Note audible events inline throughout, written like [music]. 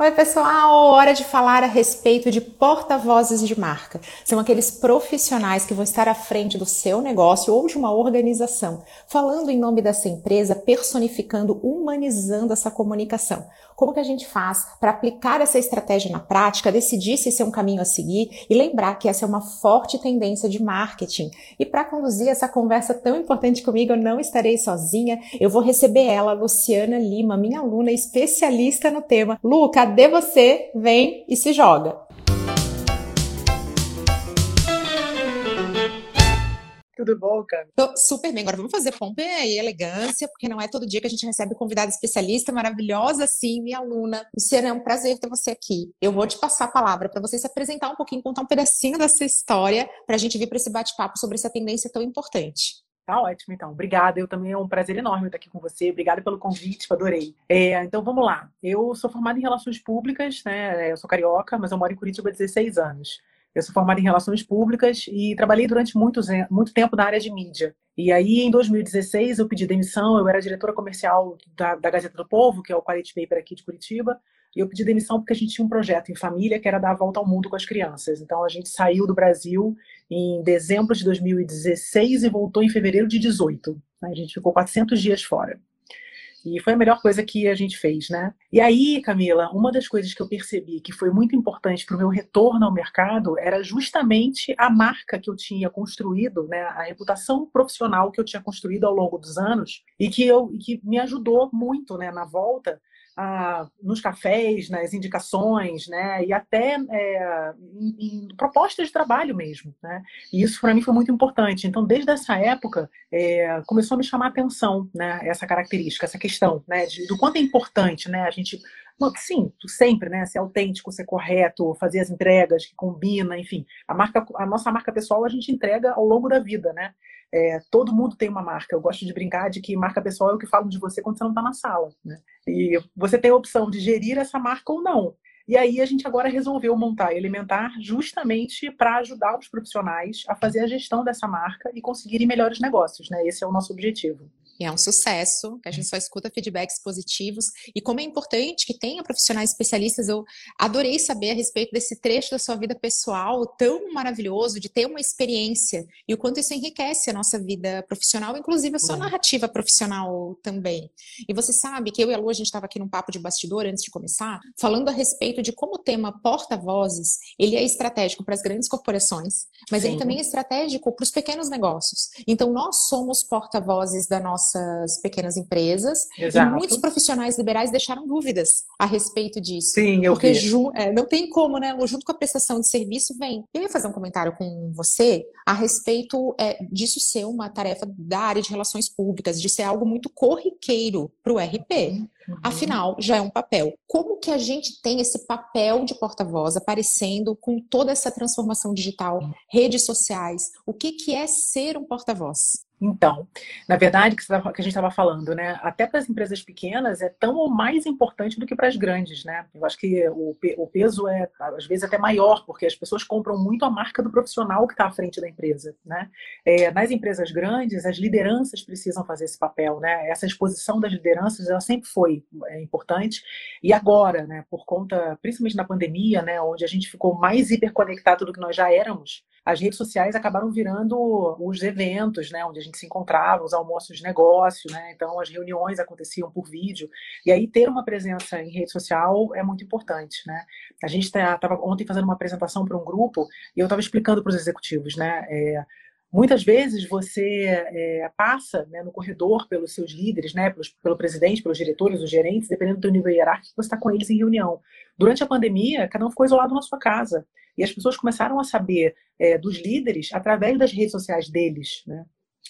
Oi, pessoal! Hora de falar a respeito de porta-vozes de marca. São aqueles profissionais que vão estar à frente do seu negócio ou de uma organização, falando em nome dessa empresa, personificando, humanizando essa comunicação. Como que a gente faz para aplicar essa estratégia na prática, decidir se esse é um caminho a seguir e lembrar que essa é uma forte tendência de marketing. E para conduzir essa conversa tão importante comigo, eu não estarei sozinha. Eu vou receber ela, Luciana Lima, minha aluna especialista no tema. Lu, cadê você? Vem e se joga. Tudo bom, cara? Tô super bem. Agora vamos fazer pompa e elegância, porque não é todo dia que a gente recebe convidada especialista maravilhosa assim, minha aluna. Luciana, é um prazer ter você aqui. Eu vou te passar a palavra para você se apresentar um pouquinho, contar um pedacinho dessa história, para a gente vir para esse bate-papo sobre essa tendência tão importante. Tá ótimo, então. Obrigada. Eu também é um prazer enorme estar aqui com você. Obrigada pelo convite, adorei. É, então vamos lá. Eu sou formada em relações públicas, né? Eu sou carioca, mas eu moro em Curitiba há 16 anos. Eu sou formada em Relações Públicas e trabalhei durante muito, muito tempo na área de mídia. E aí, em 2016, eu pedi demissão. Eu era diretora comercial da, da Gazeta do Povo, que é o quality paper aqui de Curitiba. E eu pedi demissão porque a gente tinha um projeto em família que era dar a volta ao mundo com as crianças. Então, a gente saiu do Brasil em dezembro de 2016 e voltou em fevereiro de 2018. A gente ficou 400 dias fora. E foi a melhor coisa que a gente fez, né? E aí, Camila, uma das coisas que eu percebi que foi muito importante para o meu retorno ao mercado era justamente a marca que eu tinha construído, né? A reputação profissional que eu tinha construído ao longo dos anos e que, eu, que me ajudou muito, né, na volta ah, nos cafés, nas indicações, né, e até é, em, em, propostas de trabalho mesmo, né, e isso para mim foi muito importante. Então, desde essa época, é, começou a me chamar a atenção, né, essa característica, essa questão, né, de, do quanto é importante, né, a gente Sim, sempre, né? Ser autêntico, ser correto, fazer as entregas que combina, enfim. A marca, a nossa marca pessoal a gente entrega ao longo da vida, né? É, todo mundo tem uma marca. Eu gosto de brincar de que marca pessoal é o que falam de você quando você não está na sala. Né? E você tem a opção de gerir essa marca ou não. E aí a gente agora resolveu montar Elementar justamente para ajudar os profissionais a fazer a gestão dessa marca e conseguirem melhores negócios. Né? Esse é o nosso objetivo. E é um sucesso, que a gente só escuta feedbacks positivos. E como é importante que tenha profissionais especialistas, eu adorei saber a respeito desse trecho da sua vida pessoal tão maravilhoso, de ter uma experiência e o quanto isso enriquece a nossa vida profissional, inclusive a sua uhum. narrativa profissional também. E você sabe que eu e a Lu, a gente estava aqui num papo de bastidor antes de começar, falando a respeito de como o tema porta-vozes, ele é estratégico para as grandes corporações, mas Sim. ele também é estratégico para os pequenos negócios. Então, nós somos porta-vozes da nossa nossas pequenas empresas. Exato. E muitos profissionais liberais deixaram dúvidas a respeito disso. Sim, eu Porque é, não tem como, né? Junto com a prestação de serviço, vem. Eu ia fazer um comentário com você a respeito é, disso ser uma tarefa da área de relações públicas, de ser algo muito corriqueiro para o RP. Uhum. Afinal, já é um papel. Como que a gente tem esse papel de porta-voz aparecendo com toda essa transformação digital, redes sociais? O que, que é ser um porta-voz? Então, na verdade, que, a gente estava falando, né? Até para as empresas pequenas é tão ou mais importante do que para as grandes, né? Eu acho que o, o, peso é, às vezes, até maior, porque as pessoas compram muito a marca do profissional que está à frente da empresa, né? É, nas empresas grandes, as lideranças precisam fazer esse papel, né? Essa exposição das lideranças, ela sempre foi é, importante. E agora, né? Por conta, principalmente na pandemia, né? Onde a gente ficou mais hiperconectado do que nós já éramos, as redes sociais acabaram virando os eventos, né? Onde a gente se encontrava, os almoços de negócio, né? Então as reuniões aconteciam por vídeo. E aí ter uma presença em rede social é muito importante, né? A gente estava tá, ontem fazendo uma apresentação para um grupo e eu estava explicando para os executivos, né? É, Muitas vezes você é, passa né, no corredor pelos seus líderes, né, pelos, pelo presidente, pelos diretores, os gerentes, dependendo do nível hierárquico, você está com eles em reunião. Durante a pandemia, cada um ficou isolado na sua casa. E as pessoas começaram a saber é, dos líderes através das redes sociais deles. Né?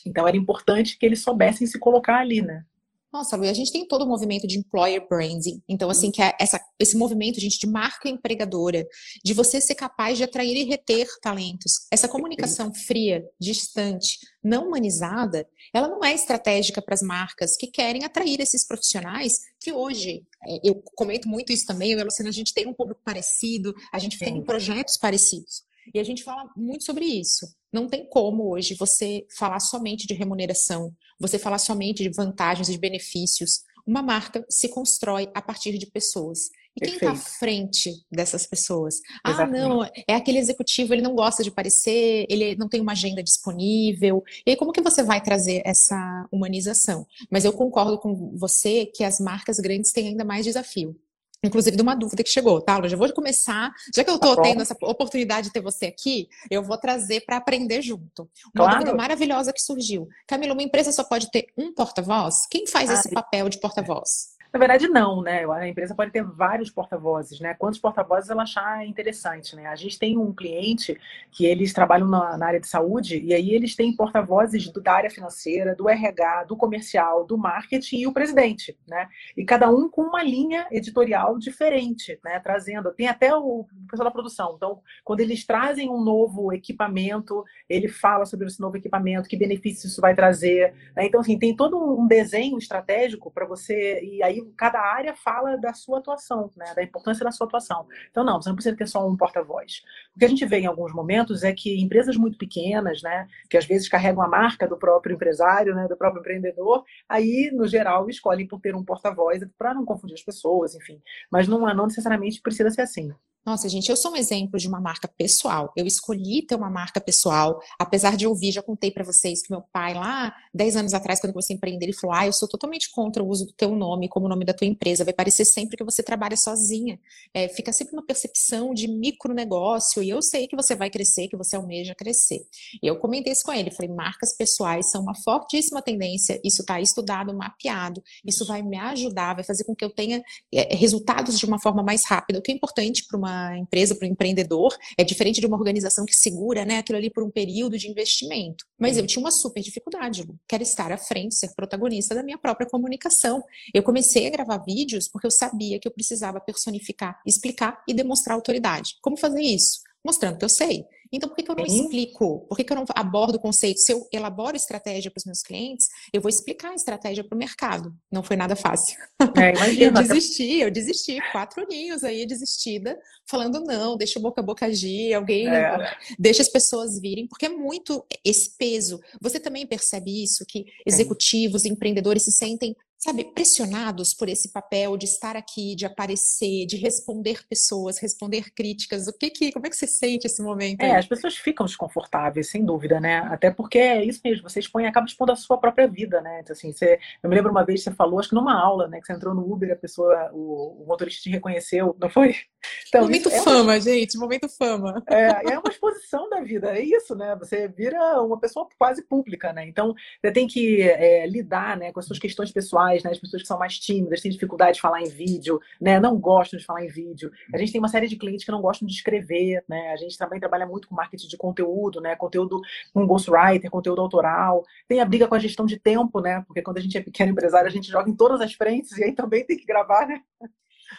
Então era importante que eles soubessem se colocar ali, né? Nossa, Lu, a gente tem todo o movimento de employer branding. Então, assim, que é essa, esse movimento, gente, de marca empregadora, de você ser capaz de atrair e reter talentos. Essa comunicação fria, distante, não humanizada, ela não é estratégica para as marcas que querem atrair esses profissionais que hoje, é, eu comento muito isso também, eu e a Luciana, a gente tem um público parecido, a gente tem projetos parecidos. E a gente fala muito sobre isso. Não tem como hoje você falar somente de remuneração, você falar somente de vantagens e de benefícios. Uma marca se constrói a partir de pessoas. E quem está à frente dessas pessoas? Ah, não, é aquele executivo, ele não gosta de aparecer, ele não tem uma agenda disponível. E aí, como que você vai trazer essa humanização? Mas eu concordo com você que as marcas grandes têm ainda mais desafio. Inclusive de uma dúvida que chegou, tá? Eu já vou começar, já que eu estou tá tendo essa oportunidade de ter você aqui, eu vou trazer para aprender junto. Uma claro. dúvida maravilhosa que surgiu. Camila, uma empresa só pode ter um porta-voz? Quem faz ah, esse papel de porta-voz? Na verdade, não, né? A empresa pode ter vários porta-vozes, né? Quantos porta-vozes ela achar interessante, né? A gente tem um cliente que eles trabalham na, na área de saúde e aí eles têm porta-vozes da área financeira, do RH, do comercial, do marketing e o presidente, né? E cada um com uma linha editorial diferente, né? Trazendo, tem até o pessoal da produção. Então, quando eles trazem um novo equipamento, ele fala sobre esse novo equipamento, que benefícios isso vai trazer. Né? Então, assim, tem todo um desenho estratégico para você e aí cada área fala da sua atuação, né? Da importância da sua atuação. Então, não, você não precisa ter só um porta-voz. O que a gente vê em alguns momentos é que empresas muito pequenas, né? Que às vezes carregam a marca do próprio empresário, né? Do próprio empreendedor, aí, no geral, escolhem por ter um porta-voz para não confundir as pessoas, enfim. Mas não, não necessariamente precisa ser assim. Nossa, gente, eu sou um exemplo de uma marca pessoal. Eu escolhi ter uma marca pessoal, apesar de ouvir, já contei para vocês que meu pai, lá 10 anos atrás, quando a empreender, ele falou: Ah, eu sou totalmente contra o uso do teu nome como nome da tua empresa. Vai parecer sempre que você trabalha sozinha. É, fica sempre uma percepção de micronegócio, e eu sei que você vai crescer, que você almeja crescer. E eu comentei isso com ele, falei: marcas pessoais são uma fortíssima tendência, isso está estudado, mapeado, isso vai me ajudar, vai fazer com que eu tenha é, resultados de uma forma mais rápida, o que é importante para uma empresa, para o empreendedor, é diferente de uma organização que segura né, aquilo ali por um período de investimento. Mas eu tinha uma super dificuldade, Lu. Quero estar à frente, ser protagonista da minha própria comunicação. Eu comecei a gravar vídeos porque eu sabia que eu precisava personificar, explicar e demonstrar autoridade. Como fazer isso? Mostrando que eu sei. Então, por que, que eu não Sim. explico? Por que, que eu não abordo o conceito? Se eu elaboro estratégia para os meus clientes, eu vou explicar a estratégia para o mercado. Não foi nada fácil. É, [laughs] eu desisti, eu desisti. Quatro aninhos aí desistida, falando não, deixa o boca a boca agir, alguém é. deixa as pessoas virem, porque é muito esse peso. Você também percebe isso, que executivos, empreendedores se sentem sabe, pressionados por esse papel de estar aqui, de aparecer, de responder pessoas, responder críticas. O que que, como é que você sente esse momento? É, as pessoas ficam desconfortáveis, sem dúvida, né? Até porque é isso mesmo, você expõe, acaba expondo a sua própria vida, né? Então, assim, você, eu me lembro uma vez que você falou, acho que numa aula, né, que você entrou no Uber, a pessoa, o, o motorista te reconheceu, não foi? [laughs] Então, momento é fama, uma... gente, momento fama. É, é uma exposição da vida, é isso, né? Você vira uma pessoa quase pública, né? Então, você tem que é, lidar, né, com as suas questões pessoais né? As pessoas que são mais tímidas, têm dificuldade de falar em vídeo, né? Não gostam de falar em vídeo. A gente tem uma série de clientes que não gostam de escrever, né? A gente também trabalha muito com marketing de conteúdo, né? Conteúdo com ghostwriter, conteúdo autoral. Tem a briga com a gestão de tempo, né? Porque quando a gente é pequeno empresário, a gente joga em todas as frentes e aí também tem que gravar, né?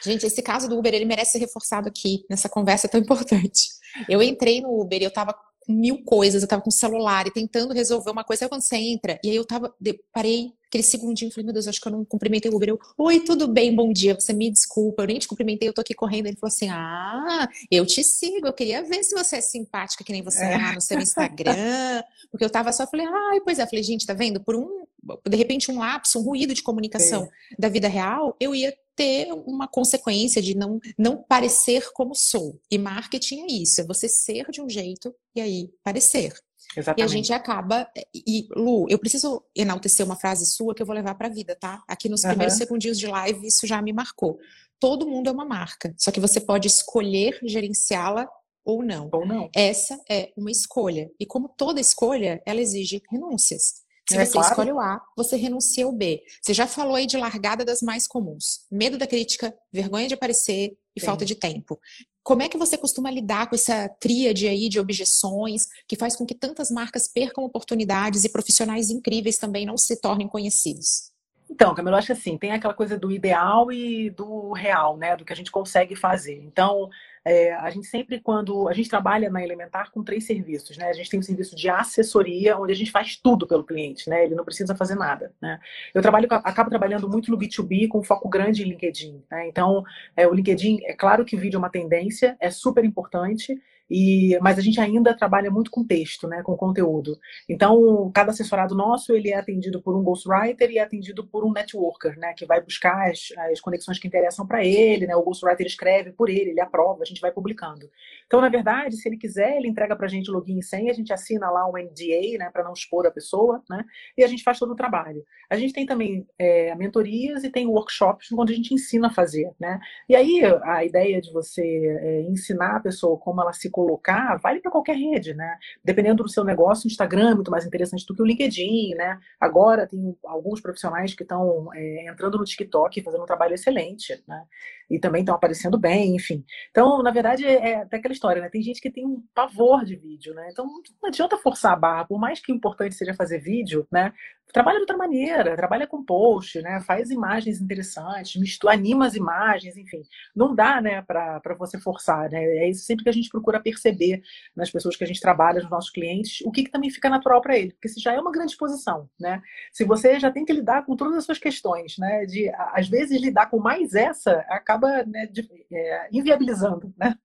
Gente, esse caso do Uber, ele merece ser reforçado aqui, nessa conversa tão importante. Eu entrei no Uber e eu tava mil coisas, eu tava com o celular e tentando resolver uma coisa. Aí quando você entra, e aí eu tava, parei aquele segundinho, falei, meu Deus, acho que eu não cumprimentei o Uber. Eu, oi, tudo bem, bom dia, você me desculpa, eu nem te cumprimentei, eu tô aqui correndo. Ele falou assim, ah, eu te sigo, eu queria ver se você é simpática que nem você é, lá no seu Instagram, porque eu tava só, falei, ai, pois é, falei, gente, tá vendo? Por um, de repente, um lapso, um ruído de comunicação Sim. da vida real, eu ia ter uma consequência de não, não parecer como sou. E marketing é isso, é você ser de um jeito e aí parecer. Exatamente. E a gente acaba. E, Lu, eu preciso enaltecer uma frase sua que eu vou levar para a vida, tá? Aqui nos uhum. primeiros segundinhos de live, isso já me marcou. Todo mundo é uma marca, só que você pode escolher gerenciá-la ou não. Ou não. Essa é uma escolha. E como toda escolha, ela exige renúncias. Se é você claro. escolhe o A, você renuncia o B. Você já falou aí de largada das mais comuns. Medo da crítica, vergonha de aparecer e Sim. falta de tempo. Como é que você costuma lidar com essa tríade aí de objeções que faz com que tantas marcas percam oportunidades e profissionais incríveis também não se tornem conhecidos? Então, Camila, eu acho assim, tem aquela coisa do ideal e do real, né? Do que a gente consegue fazer. Então, é, a gente sempre, quando. A gente trabalha na Elementar com três serviços, né? A gente tem um serviço de assessoria, onde a gente faz tudo pelo cliente, né? Ele não precisa fazer nada, né? Eu trabalho, acabo trabalhando muito no B2B com foco grande em LinkedIn, né? Então, é, o LinkedIn, é claro que vídeo é uma tendência, é super importante, E, mas a gente ainda trabalha muito com texto, né, com conteúdo. Então, cada assessorado nosso ele é atendido por um ghostwriter e é atendido por um networker, né, que vai buscar as, as conexões que interessam para ele. Né, o ghostwriter escreve por ele, ele aprova, a gente vai publicando. Então, na verdade, se ele quiser, ele entrega para a gente login e senha, a gente assina lá um NDA, né, para não expor a pessoa, né, e a gente faz todo o trabalho. A gente tem também é, mentorias e tem workshops onde a gente ensina a fazer, né. E aí a ideia de você é, ensinar a pessoa como ela se colocar vale para qualquer rede, né? Dependendo do seu negócio, o Instagram é muito mais interessante do que o LinkedIn, né? Agora tem alguns profissionais que estão é, entrando no TikTok fazendo um trabalho excelente, né? E também estão aparecendo bem, enfim. Então, na verdade, é, é até aquela história, né? Tem gente que tem um pavor de vídeo, né? Então, não adianta forçar a barra, por mais que importante seja fazer vídeo, né? trabalha de outra maneira, trabalha com post, né? Faz imagens interessantes, mistura, anima as imagens, enfim. Não dá, né, para você forçar, né? É isso sempre que a gente procura perceber nas pessoas que a gente trabalha, nos nossos clientes, o que, que também fica natural para ele, porque se já é uma grande exposição, né? Se você já tem que lidar com todas as suas questões, né? De às vezes lidar com mais essa acaba né, de, é, inviabilizando, né?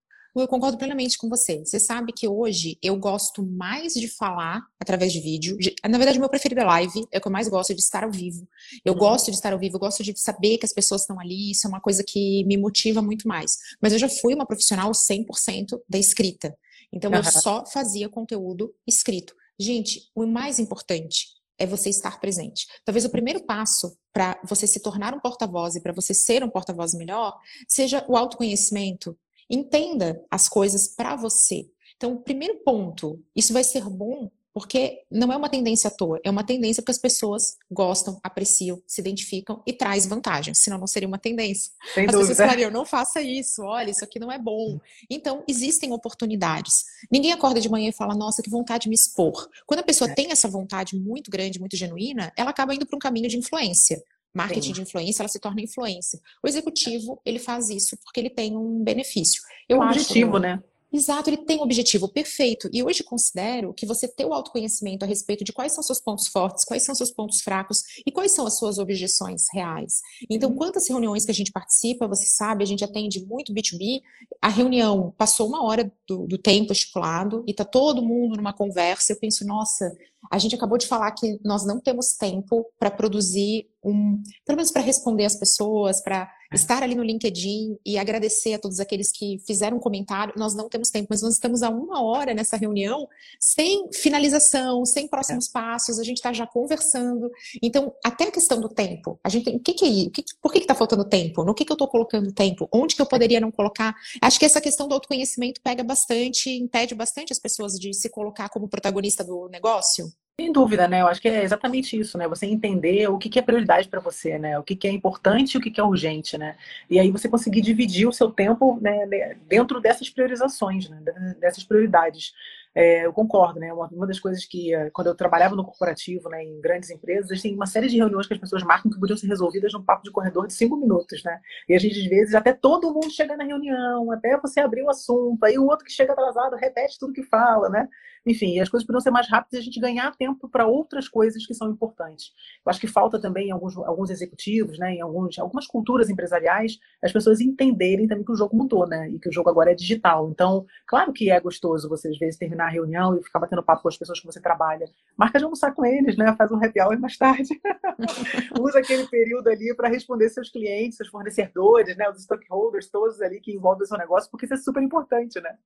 Eu concordo plenamente com você. Você sabe que hoje eu gosto mais de falar através de vídeo. Na verdade, o meu preferido é live, é o que eu mais gosto de estar ao vivo. Eu uhum. gosto de estar ao vivo, eu gosto de saber que as pessoas estão ali, isso é uma coisa que me motiva muito mais. Mas eu já fui uma profissional 100% da escrita. Então uhum. eu só fazia conteúdo escrito. Gente, o mais importante é você estar presente. Talvez o primeiro passo para você se tornar um porta-voz e para você ser um porta-voz melhor seja o autoconhecimento, Entenda as coisas para você. Então, primeiro ponto, isso vai ser bom porque não é uma tendência à toa, é uma tendência porque as pessoas gostam, apreciam, se identificam e traz vantagens, senão não seria uma tendência. Sem as dúvida. pessoas falariam, não faça isso, olha, isso aqui não é bom. Então, existem oportunidades. Ninguém acorda de manhã e fala, nossa, que vontade de me expor. Quando a pessoa é. tem essa vontade muito grande, muito genuína, ela acaba indo para um caminho de influência marketing Sim. de influência, ela se torna influência. O executivo, ele faz isso porque ele tem um benefício. Eu um acho, objetivo, né? Exato, ele tem um objetivo perfeito. E hoje considero que você ter o autoconhecimento a respeito de quais são seus pontos fortes, quais são seus pontos fracos e quais são as suas objeções reais. Então, uhum. quantas reuniões que a gente participa, você sabe, a gente atende muito B2B, a reunião passou uma hora do, do tempo estipulado e tá todo mundo numa conversa. Eu penso, nossa, a gente acabou de falar que nós não temos tempo para produzir um, pelo menos para responder as pessoas, para estar ali no LinkedIn e agradecer a todos aqueles que fizeram comentário. Nós não temos tempo, mas nós estamos há uma hora nessa reunião sem finalização, sem próximos é. passos, a gente está já conversando. Então, até a questão do tempo, a gente tem, o que, que é isso? por que está faltando tempo? No que, que eu estou colocando tempo? Onde que eu poderia não colocar? Acho que essa questão do autoconhecimento pega bastante, impede bastante as pessoas de se colocar como protagonista do negócio. Sem dúvida, né? Eu acho que é exatamente isso, né? Você entender o que, que é prioridade para você, né? O que, que é importante e o que, que é urgente, né? E aí você conseguir dividir o seu tempo né, dentro dessas priorizações, né? dessas prioridades. É, eu concordo, né? Uma, uma, das coisas que, eh, quando eu trabalhava no corporativo, né, em grandes empresas, tem uma série de reuniões que as pessoas marcam que podiam ser resolvidas num papo de corredor de cinco minutos, né? E a gente, às vezes, até todo mundo chega na reunião, até você abrir o assunto, aí o outro que chega atrasado repete tudo que fala, né? Enfim, as coisas podiam ser mais rápidas e a gente ganhar tempo para outras coisas que são importantes. Eu acho que falta também em alguns, alguns executivos, né, em alguns, algumas culturas empresariais, as pessoas entenderem também que o jogo mudou, né? E que o jogo agora é digital. Então, claro que é gostoso você, às vezes, terminar a reunião e ficar batendo papo com as pessoas que você trabalha. Marca de almoçar com eles, né? Faz um happy hour mais tarde. [laughs] Usa aquele período ali para responder seus clientes, seus fornecedores, né? Os stockholders, todos ali que envolvem o seu negócio, porque isso é super importante, né?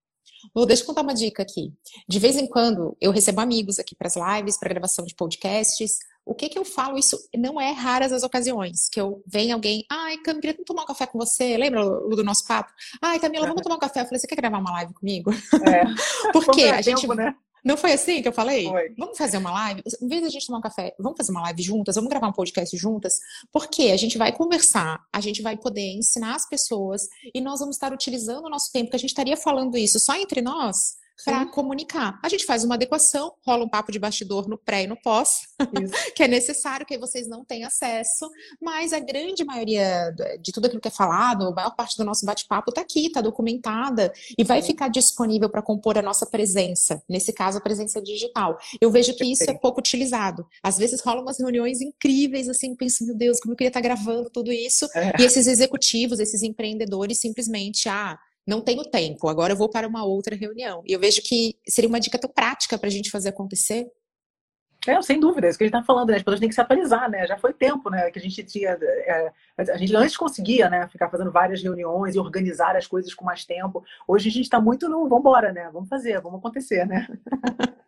Vou, deixa eu contar uma dica aqui. De vez em quando, eu recebo amigos aqui para as lives, para gravação de podcasts. O que que eu falo? Isso não é raras as ocasiões que eu venho alguém, ai, Camila, queria tomar um café com você. Lembra do nosso papo? Ai, Camila, vamos tomar um café. Eu falei, você quer gravar uma live comigo? É. [laughs] Porque a gente. Tempo, né? Não foi assim que eu falei? Foi. Vamos fazer uma live? Em vez de a gente tomar um café, vamos fazer uma live juntas? Vamos gravar um podcast juntas? Porque a gente vai conversar, a gente vai poder ensinar as pessoas e nós vamos estar utilizando o nosso tempo, que a gente estaria falando isso só entre nós para comunicar. A gente faz uma adequação, rola um papo de bastidor no pré e no pós, [laughs] que é necessário, que vocês não têm acesso, mas a grande maioria de tudo aquilo que é falado, a maior parte do nosso bate-papo está aqui, está documentada e vai ficar disponível para compor a nossa presença, nesse caso a presença digital. Eu vejo que isso é pouco utilizado. Às vezes rolam umas reuniões incríveis, assim, penso, meu Deus, como eu queria estar tá gravando tudo isso, é. e esses executivos, esses empreendedores simplesmente, ah, não tenho tempo, agora eu vou para uma outra reunião. E eu vejo que seria uma dica tão prática para a gente fazer acontecer. É, sem dúvida, é isso que a gente está falando, né? As pessoas têm que se atualizar, né? Já foi tempo, né? Que a gente tinha. É, a gente antes conseguia, né? Ficar fazendo várias reuniões e organizar as coisas com mais tempo. Hoje a gente está muito no vamos embora, né? Vamos fazer, vamos acontecer, né? [laughs]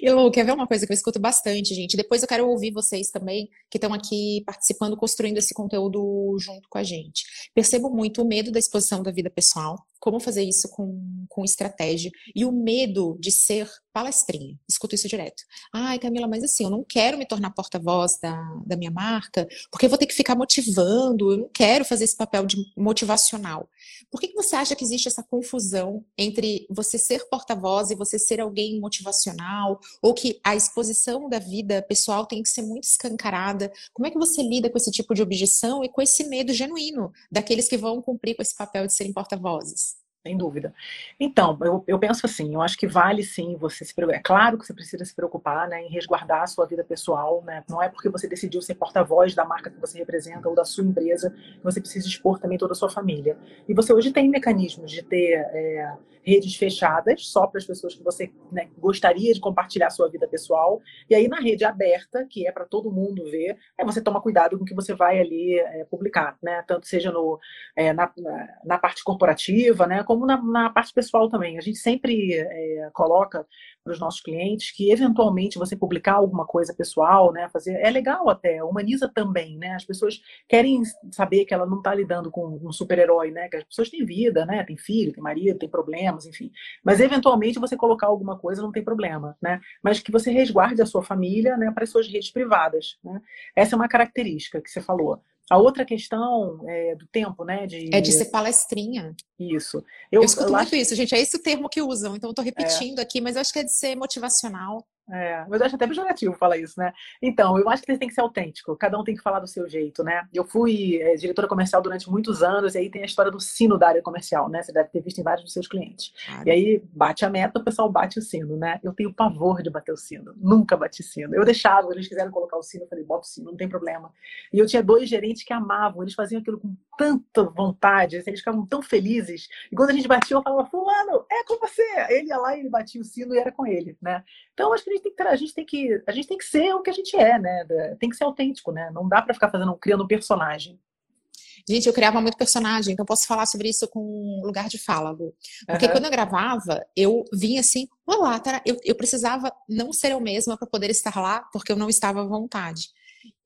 E Lu, quer ver uma coisa que eu escuto bastante, gente? Depois eu quero ouvir vocês também, que estão aqui participando, construindo esse conteúdo junto com a gente. Percebo muito o medo da exposição da vida pessoal, como fazer isso com, com estratégia, e o medo de ser palestrinha. Escuto isso direto. Ai, Camila, mas assim, eu não quero me tornar porta-voz da, da minha marca, porque eu vou ter que ficar motivando, eu não quero fazer esse papel de motivacional. Por que, que você acha que existe essa confusão entre você ser porta-voz e você ser alguém motivacional, ou que a exposição da vida pessoal tem que ser muito escancarada? Como é que você lida com esse tipo de objeção e com esse medo genuíno daqueles que vão cumprir com esse papel de serem porta-vozes? Sem dúvida. Então, eu, eu penso assim, eu acho que vale sim você se preocupar. É claro que você precisa se preocupar né, em resguardar a sua vida pessoal, né? Não é porque você decidiu ser porta-voz da marca que você representa ou da sua empresa que você precisa expor também toda a sua família. E você hoje tem mecanismos de ter é, redes fechadas, só para as pessoas que você né, gostaria de compartilhar a sua vida pessoal. E aí na rede aberta, que é para todo mundo ver, é você toma cuidado com o que você vai ali é, publicar, né? Tanto seja no, é, na, na, parte corporativa, né? Como na, na parte pessoal também. A gente sempre é, coloca para os nossos clientes que eventualmente você publicar alguma coisa pessoal, né, fazer é legal até, humaniza também, né? As pessoas querem saber que ela não está lidando com um super-herói, né? Que as pessoas têm vida, né? Tem filho, tem marido, tem problemas, enfim. Mas eventualmente você colocar alguma coisa não tem problema, né? Mas que você resguarde a sua família, né, para as suas redes privadas, né? Essa é uma característica que você falou. A outra questão é, do tempo, né? De... É de ser palestrinha. Isso. Eu, eu escuto eu muito acho... isso, gente. É esse o termo que usam. Então, eu estou repetindo é. aqui, mas eu acho que é de ser motivacional. É, mas eu acho até pejorativo falar isso, né? Então, eu acho que tem que ser autêntico, cada um tem que falar do seu jeito, né? Eu fui é, diretora comercial durante muitos anos, e aí tem a história do sino da área comercial, né? Você deve ter visto em vários dos seus clientes. E aí bate a meta, o pessoal bate o sino, né? Eu tenho pavor de bater o sino, nunca bati sino. Eu deixava, eles quiseram colocar o sino, eu falei, bota o sino, não tem problema. E eu tinha dois gerentes que amavam, eles faziam aquilo com tanta vontade, assim, eles ficavam tão felizes. E quando a gente batia, eu falava, fulano, é com você! Ele ia lá e ele batia o sino e era com ele, né? Então, acho que a gente tem que, a gente tem que, a gente tem que ser o que a gente é, né? Tem que ser autêntico, né? Não dá para ficar fazendo, criando um personagem. Gente, eu criava muito personagem, então posso falar sobre isso com lugar de fala, Lu. Porque uhum. quando eu gravava, eu vinha assim, olá, tá? eu, eu precisava não ser eu mesma para poder estar lá, porque eu não estava à vontade.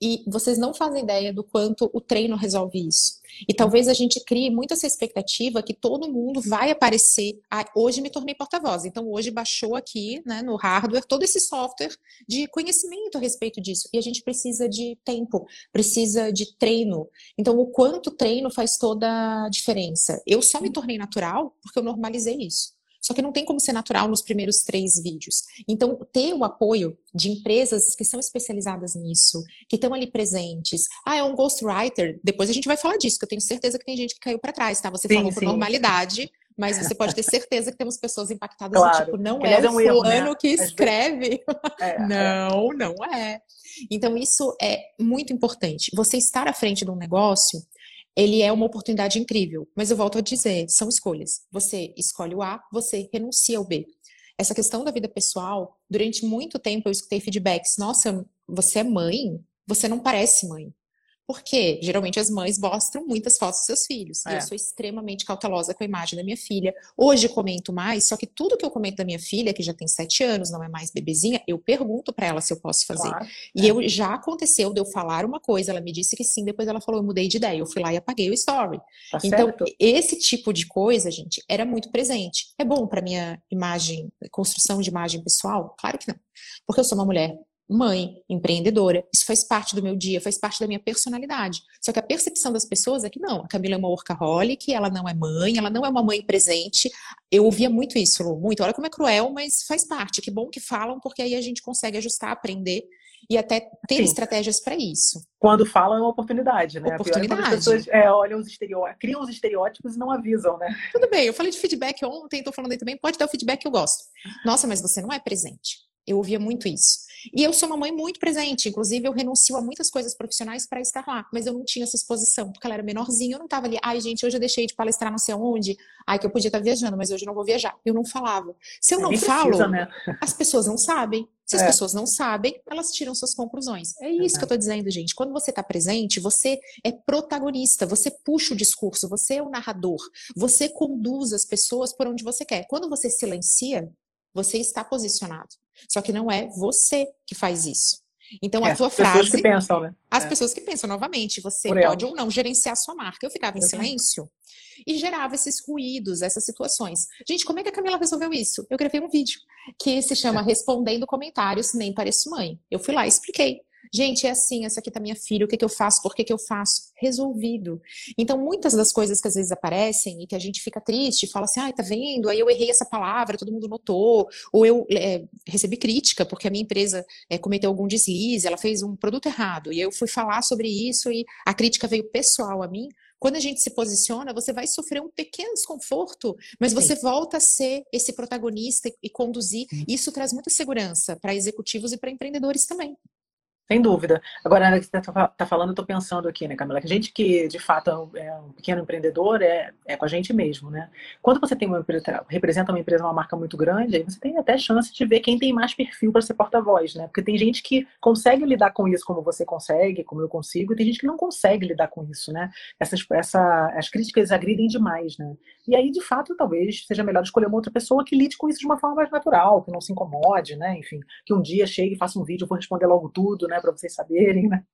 E vocês não fazem ideia do quanto o treino resolve isso. E talvez a gente crie muito essa expectativa que todo mundo vai aparecer. Ah, hoje me tornei porta-voz. Então, hoje baixou aqui né, no hardware todo esse software de conhecimento a respeito disso. E a gente precisa de tempo, precisa de treino. Então, o quanto treino faz toda a diferença. Eu só me tornei natural porque eu normalizei isso. Só que não tem como ser natural nos primeiros três vídeos. Então, ter o apoio de empresas que são especializadas nisso, que estão ali presentes. Ah, é um ghostwriter. Depois a gente vai falar disso, que eu tenho certeza que tem gente que caiu para trás, tá? Você sim, falou sim. por normalidade, mas você pode ter [laughs] certeza que temos pessoas impactadas claro. tipo, não é, é o fulano erro, né? que escreve. É, é, não, não é. Então, isso é muito importante. Você estar à frente de um negócio ele é uma oportunidade incrível. Mas eu volto a dizer, são escolhas. Você escolhe o A, você renuncia ao B. Essa questão da vida pessoal, durante muito tempo eu escutei feedbacks. Nossa, você é mãe? Você não parece mãe. Porque geralmente as mães mostram muitas fotos dos seus filhos. É. Eu sou extremamente cautelosa com a imagem da minha filha. Hoje comento mais, só que tudo que eu comento da minha filha, que já tem sete anos, não é mais bebezinha, eu pergunto para ela se eu posso fazer. Claro. E é. eu já aconteceu de eu falar uma coisa, ela me disse que sim, depois ela falou, eu mudei de ideia. Eu fui lá e apaguei o story. Tá então, certo. esse tipo de coisa, gente, era muito presente. É bom para minha imagem, construção de imagem pessoal? Claro que não. Porque eu sou uma mulher mãe, empreendedora. Isso faz parte do meu dia, faz parte da minha personalidade. Só que a percepção das pessoas é que não, a Camila é uma workaholic, ela não é mãe, ela não é uma mãe presente. Eu ouvia muito isso, Lu, muito. Olha como é cruel, mas faz parte. Que bom que falam, porque aí a gente consegue ajustar, aprender e até ter Sim. estratégias para isso. Quando falam é uma oportunidade, né? É oportunidade. as pessoas é, olham os estereótipos, criam os estereótipos e não avisam, né? Tudo bem, eu falei de feedback ontem, estou falando aí também, pode dar o feedback que eu gosto. Nossa, mas você não é presente. Eu ouvia muito isso. E eu sou uma mãe muito presente, inclusive eu renuncio a muitas coisas profissionais para estar lá, mas eu não tinha essa exposição, porque ela era menorzinha, eu não estava ali, ai gente, hoje eu deixei de palestrar não sei aonde, ai que eu podia estar tá viajando, mas hoje eu não vou viajar. Eu não falava. Se eu não falo, precisa, né? as pessoas não sabem. Se as é. pessoas não sabem, elas tiram suas conclusões. É isso que eu estou dizendo, gente. Quando você está presente, você é protagonista, você puxa o discurso, você é o narrador, você conduz as pessoas por onde você quer. Quando você silencia, você está posicionado. Só que não é você que faz isso. Então, é, a tua as frase. As pessoas que pensam, né? As é. pessoas que pensam, novamente, você Por pode ela. ou não gerenciar a sua marca. Eu ficava em silêncio e gerava esses ruídos, essas situações. Gente, como é que a Camila resolveu isso? Eu gravei um vídeo que se chama é. Respondendo Comentários Nem Pareço Mãe. Eu fui lá e expliquei. Gente, é assim, essa aqui tá minha filha, o que, que eu faço, por que, que eu faço? Resolvido. Então, muitas das coisas que às vezes aparecem e que a gente fica triste, fala assim, ai, tá vendo? Aí eu errei essa palavra, todo mundo notou, ou eu é, recebi crítica porque a minha empresa é, cometeu algum deslize, ela fez um produto errado, e eu fui falar sobre isso e a crítica veio pessoal a mim. Quando a gente se posiciona, você vai sofrer um pequeno desconforto, mas você Sim. volta a ser esse protagonista e, e conduzir. Isso traz muita segurança para executivos e para empreendedores também. Sem dúvida. Agora, na que você está tá falando, eu estou pensando aqui, né, Camila? Que a gente que, de fato, é um pequeno empreendedor é, é com a gente mesmo, né? Quando você tem uma empresa, representa uma empresa, uma marca muito grande, aí você tem até chance de ver quem tem mais perfil para ser porta-voz, né? Porque tem gente que consegue lidar com isso como você consegue, como eu consigo, e tem gente que não consegue lidar com isso, né? Essas, essa, as críticas agridem demais, né? E aí, de fato, talvez seja melhor escolher uma outra pessoa que lide com isso de uma forma mais natural, que não se incomode, né? Enfim, que um dia chegue e faça um vídeo, vou responder logo tudo, né? Para vocês saberem, né?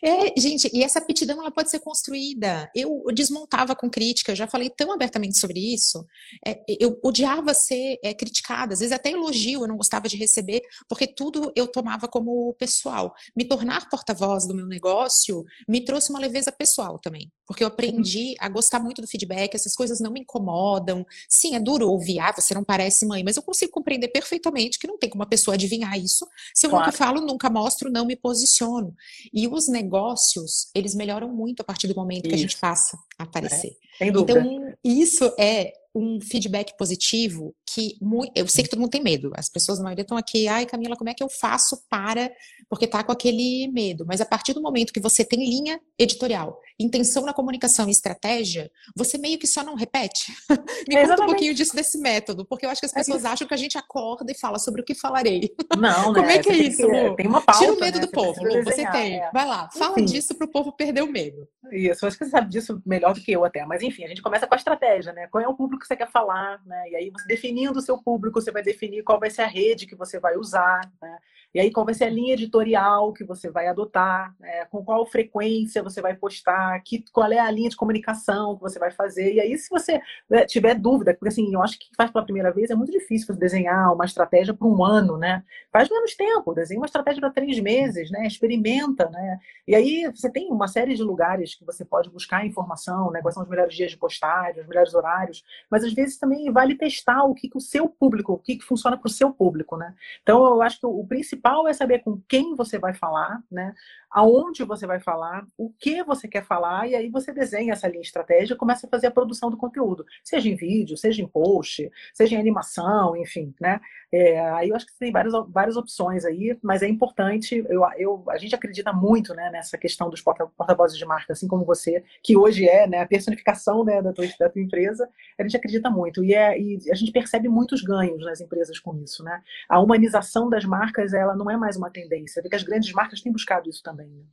É, gente, e essa aptidão ela pode ser construída. Eu desmontava com crítica, eu já falei tão abertamente sobre isso. É, eu odiava ser é, criticada, às vezes até elogio eu não gostava de receber, porque tudo eu tomava como pessoal. Me tornar porta-voz do meu negócio me trouxe uma leveza pessoal também, porque eu aprendi a gostar muito do feedback, essas coisas não me incomodam. Sim, é duro ouvir, ah, você não parece mãe, mas eu consigo compreender perfeitamente que não tem como uma pessoa adivinhar isso. Se eu claro. nunca falo, nunca mostro, não me posiciono. E os negócios, eles melhoram muito a partir do momento isso. que a gente passa a aparecer. É, então, isso é um feedback positivo que eu sei que todo mundo tem medo. As pessoas na maioria estão aqui, ai Camila, como é que eu faço para porque tá com aquele medo. Mas a partir do momento que você tem linha editorial, intenção na comunicação e estratégia, você meio que só não repete. [laughs] Me é conta um pouquinho disso desse método, porque eu acho que as é pessoas é acham que a gente acorda e fala sobre o que falarei. Não, né? [laughs] Como é que é isso? Lu? Tem uma pauta, Tira o medo né? do povo, Lu, você tem. É. Vai lá, fala enfim. disso para o povo perder o medo. Isso, acho que você sabe disso melhor do que eu até. Mas enfim, a gente começa com a estratégia, né? Qual é o público que você quer falar, né? E aí você definindo o seu público, você vai definir qual vai ser a rede que você vai usar, né? E aí, qual vai ser a linha editorial que você vai adotar, né? com qual frequência você vai postar, que, qual é a linha de comunicação que você vai fazer. E aí, se você né, tiver dúvida, porque assim, eu acho que faz pela primeira vez é muito difícil desenhar uma estratégia para um ano, né? Faz menos tempo, desenha uma estratégia para três meses, né? Experimenta, né? E aí você tem uma série de lugares que você pode buscar informação, né? Quais são os melhores dias de postagem, os melhores horários, mas às vezes também vale testar o que, que o seu público, o que, que funciona para o seu público, né? Então, eu acho que o principal principal é saber com quem você vai falar, né? aonde você vai falar, o que você quer falar, e aí você desenha essa linha estratégica e começa a fazer a produção do conteúdo, seja em vídeo, seja em post, seja em animação, enfim, né? É, aí eu acho que tem várias, várias opções aí, mas é importante, eu, eu, a gente acredita muito né, nessa questão dos porta-vozes de marca, assim como você, que hoje é né, a personificação né, da, tua, da tua empresa, a gente acredita muito, e, é, e a gente percebe muitos ganhos nas empresas com isso, né? A humanização das marcas, ela não é mais uma tendência, porque as grandes marcas têm buscado isso também. Né?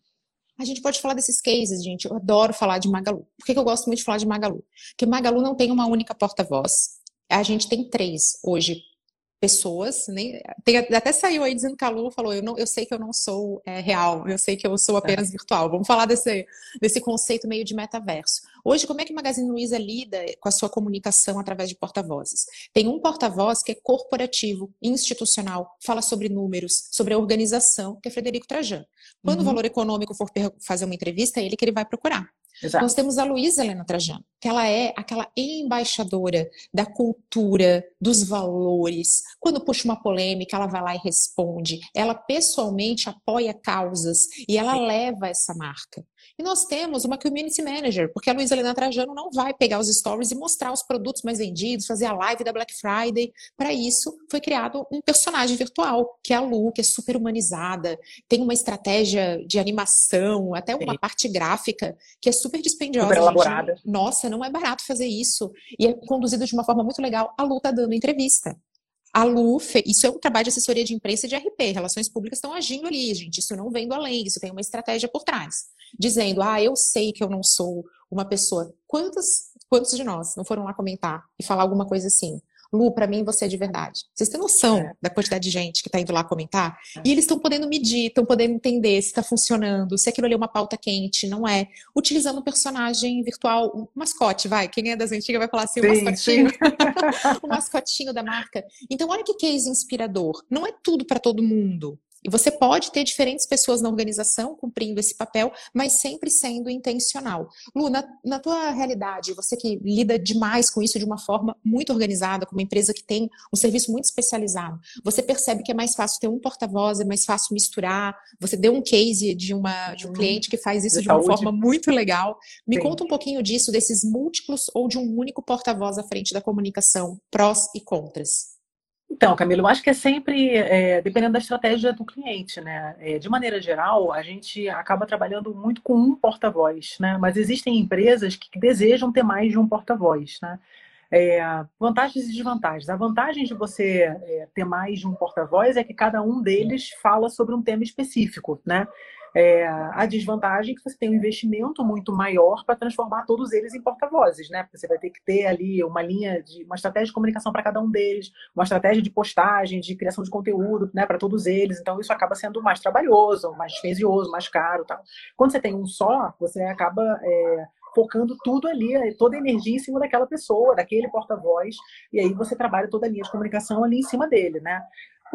A gente pode falar desses cases, gente. Eu adoro falar de Magalu. Por que, que eu gosto muito de falar de Magalu? Porque Magalu não tem uma única porta-voz. A gente tem três hoje pessoas, nem, tem, até saiu aí dizendo que a Lu falou, eu, não, eu sei que eu não sou é, real, eu sei que eu sou apenas é. virtual. Vamos falar desse, desse conceito meio de metaverso. Hoje, como é que o Magazine Luiza lida com a sua comunicação através de porta-vozes? Tem um porta-voz que é corporativo, institucional, fala sobre números, sobre a organização, que é Frederico Trajan. Quando uhum. o valor econômico for fazer uma entrevista, é ele que ele vai procurar. Exato. Nós temos a Luísa Helena Trajano, que ela é aquela embaixadora da cultura, dos valores. Quando puxa uma polêmica, ela vai lá e responde. Ela pessoalmente apoia causas e ela leva essa marca. E nós temos uma community manager, porque a Luísa Helena Trajano não vai pegar os stories e mostrar os produtos mais vendidos, fazer a live da Black Friday. Para isso, foi criado um personagem virtual, que é a Lu, que é super humanizada, tem uma estratégia de animação, até uma Sim. parte gráfica, que é super dispendiosa. Super elaborada. Gente. Nossa, não é barato fazer isso. E é conduzido de uma forma muito legal. A Lu tá dando entrevista. A Lu, isso é um trabalho de assessoria de imprensa e de RP, relações públicas estão agindo ali, gente, isso não vem do além, isso tem uma estratégia por trás dizendo: ah, eu sei que eu não sou uma pessoa. Quantos, quantos de nós não foram lá comentar e falar alguma coisa assim? Lu, para mim você é de verdade. Vocês têm noção é. da quantidade de gente que está indo lá comentar? É. E eles estão podendo medir, estão podendo entender se está funcionando, se aquilo ali é uma pauta quente, não é. Utilizando um personagem virtual, um mascote, vai. Quem é das antigas vai falar assim, sim, o mascotinho. [laughs] o mascotinho da marca. Então, olha que case inspirador. Não é tudo para todo mundo. E você pode ter diferentes pessoas na organização cumprindo esse papel, mas sempre sendo intencional. Lu, na, na, tua realidade, você que lida demais com isso de uma forma muito organizada, com uma empresa que tem um serviço muito especializado, você percebe que é mais fácil ter um porta-voz, é mais fácil misturar. Você deu um case de, uma, de um uhum. cliente que faz isso de, de uma forma muito legal. Me Sim. conta um pouquinho disso, desses múltiplos ou de um único porta-voz à frente da comunicação, prós e contras. Então, Camilo, eu acho que é sempre é, dependendo da estratégia do cliente, né? É, de maneira geral, a gente acaba trabalhando muito com um porta-voz, né? Mas existem empresas que desejam ter mais de um porta-voz, né? É, vantagens e desvantagens. A vantagem de você é, ter mais de um porta-voz é que cada um deles fala sobre um tema específico, né? É, a desvantagem é que você tem um investimento muito maior para transformar todos eles em porta-vozes, né? Porque você vai ter que ter ali uma linha de uma estratégia de comunicação para cada um deles, uma estratégia de postagem, de criação de conteúdo, né, para todos eles. Então isso acaba sendo mais trabalhoso, mais dispendioso, mais caro, tal. Quando você tem um só, você acaba é, focando tudo ali, toda a energia em cima daquela pessoa, daquele porta-voz, e aí você trabalha toda a linha de comunicação ali em cima dele, né?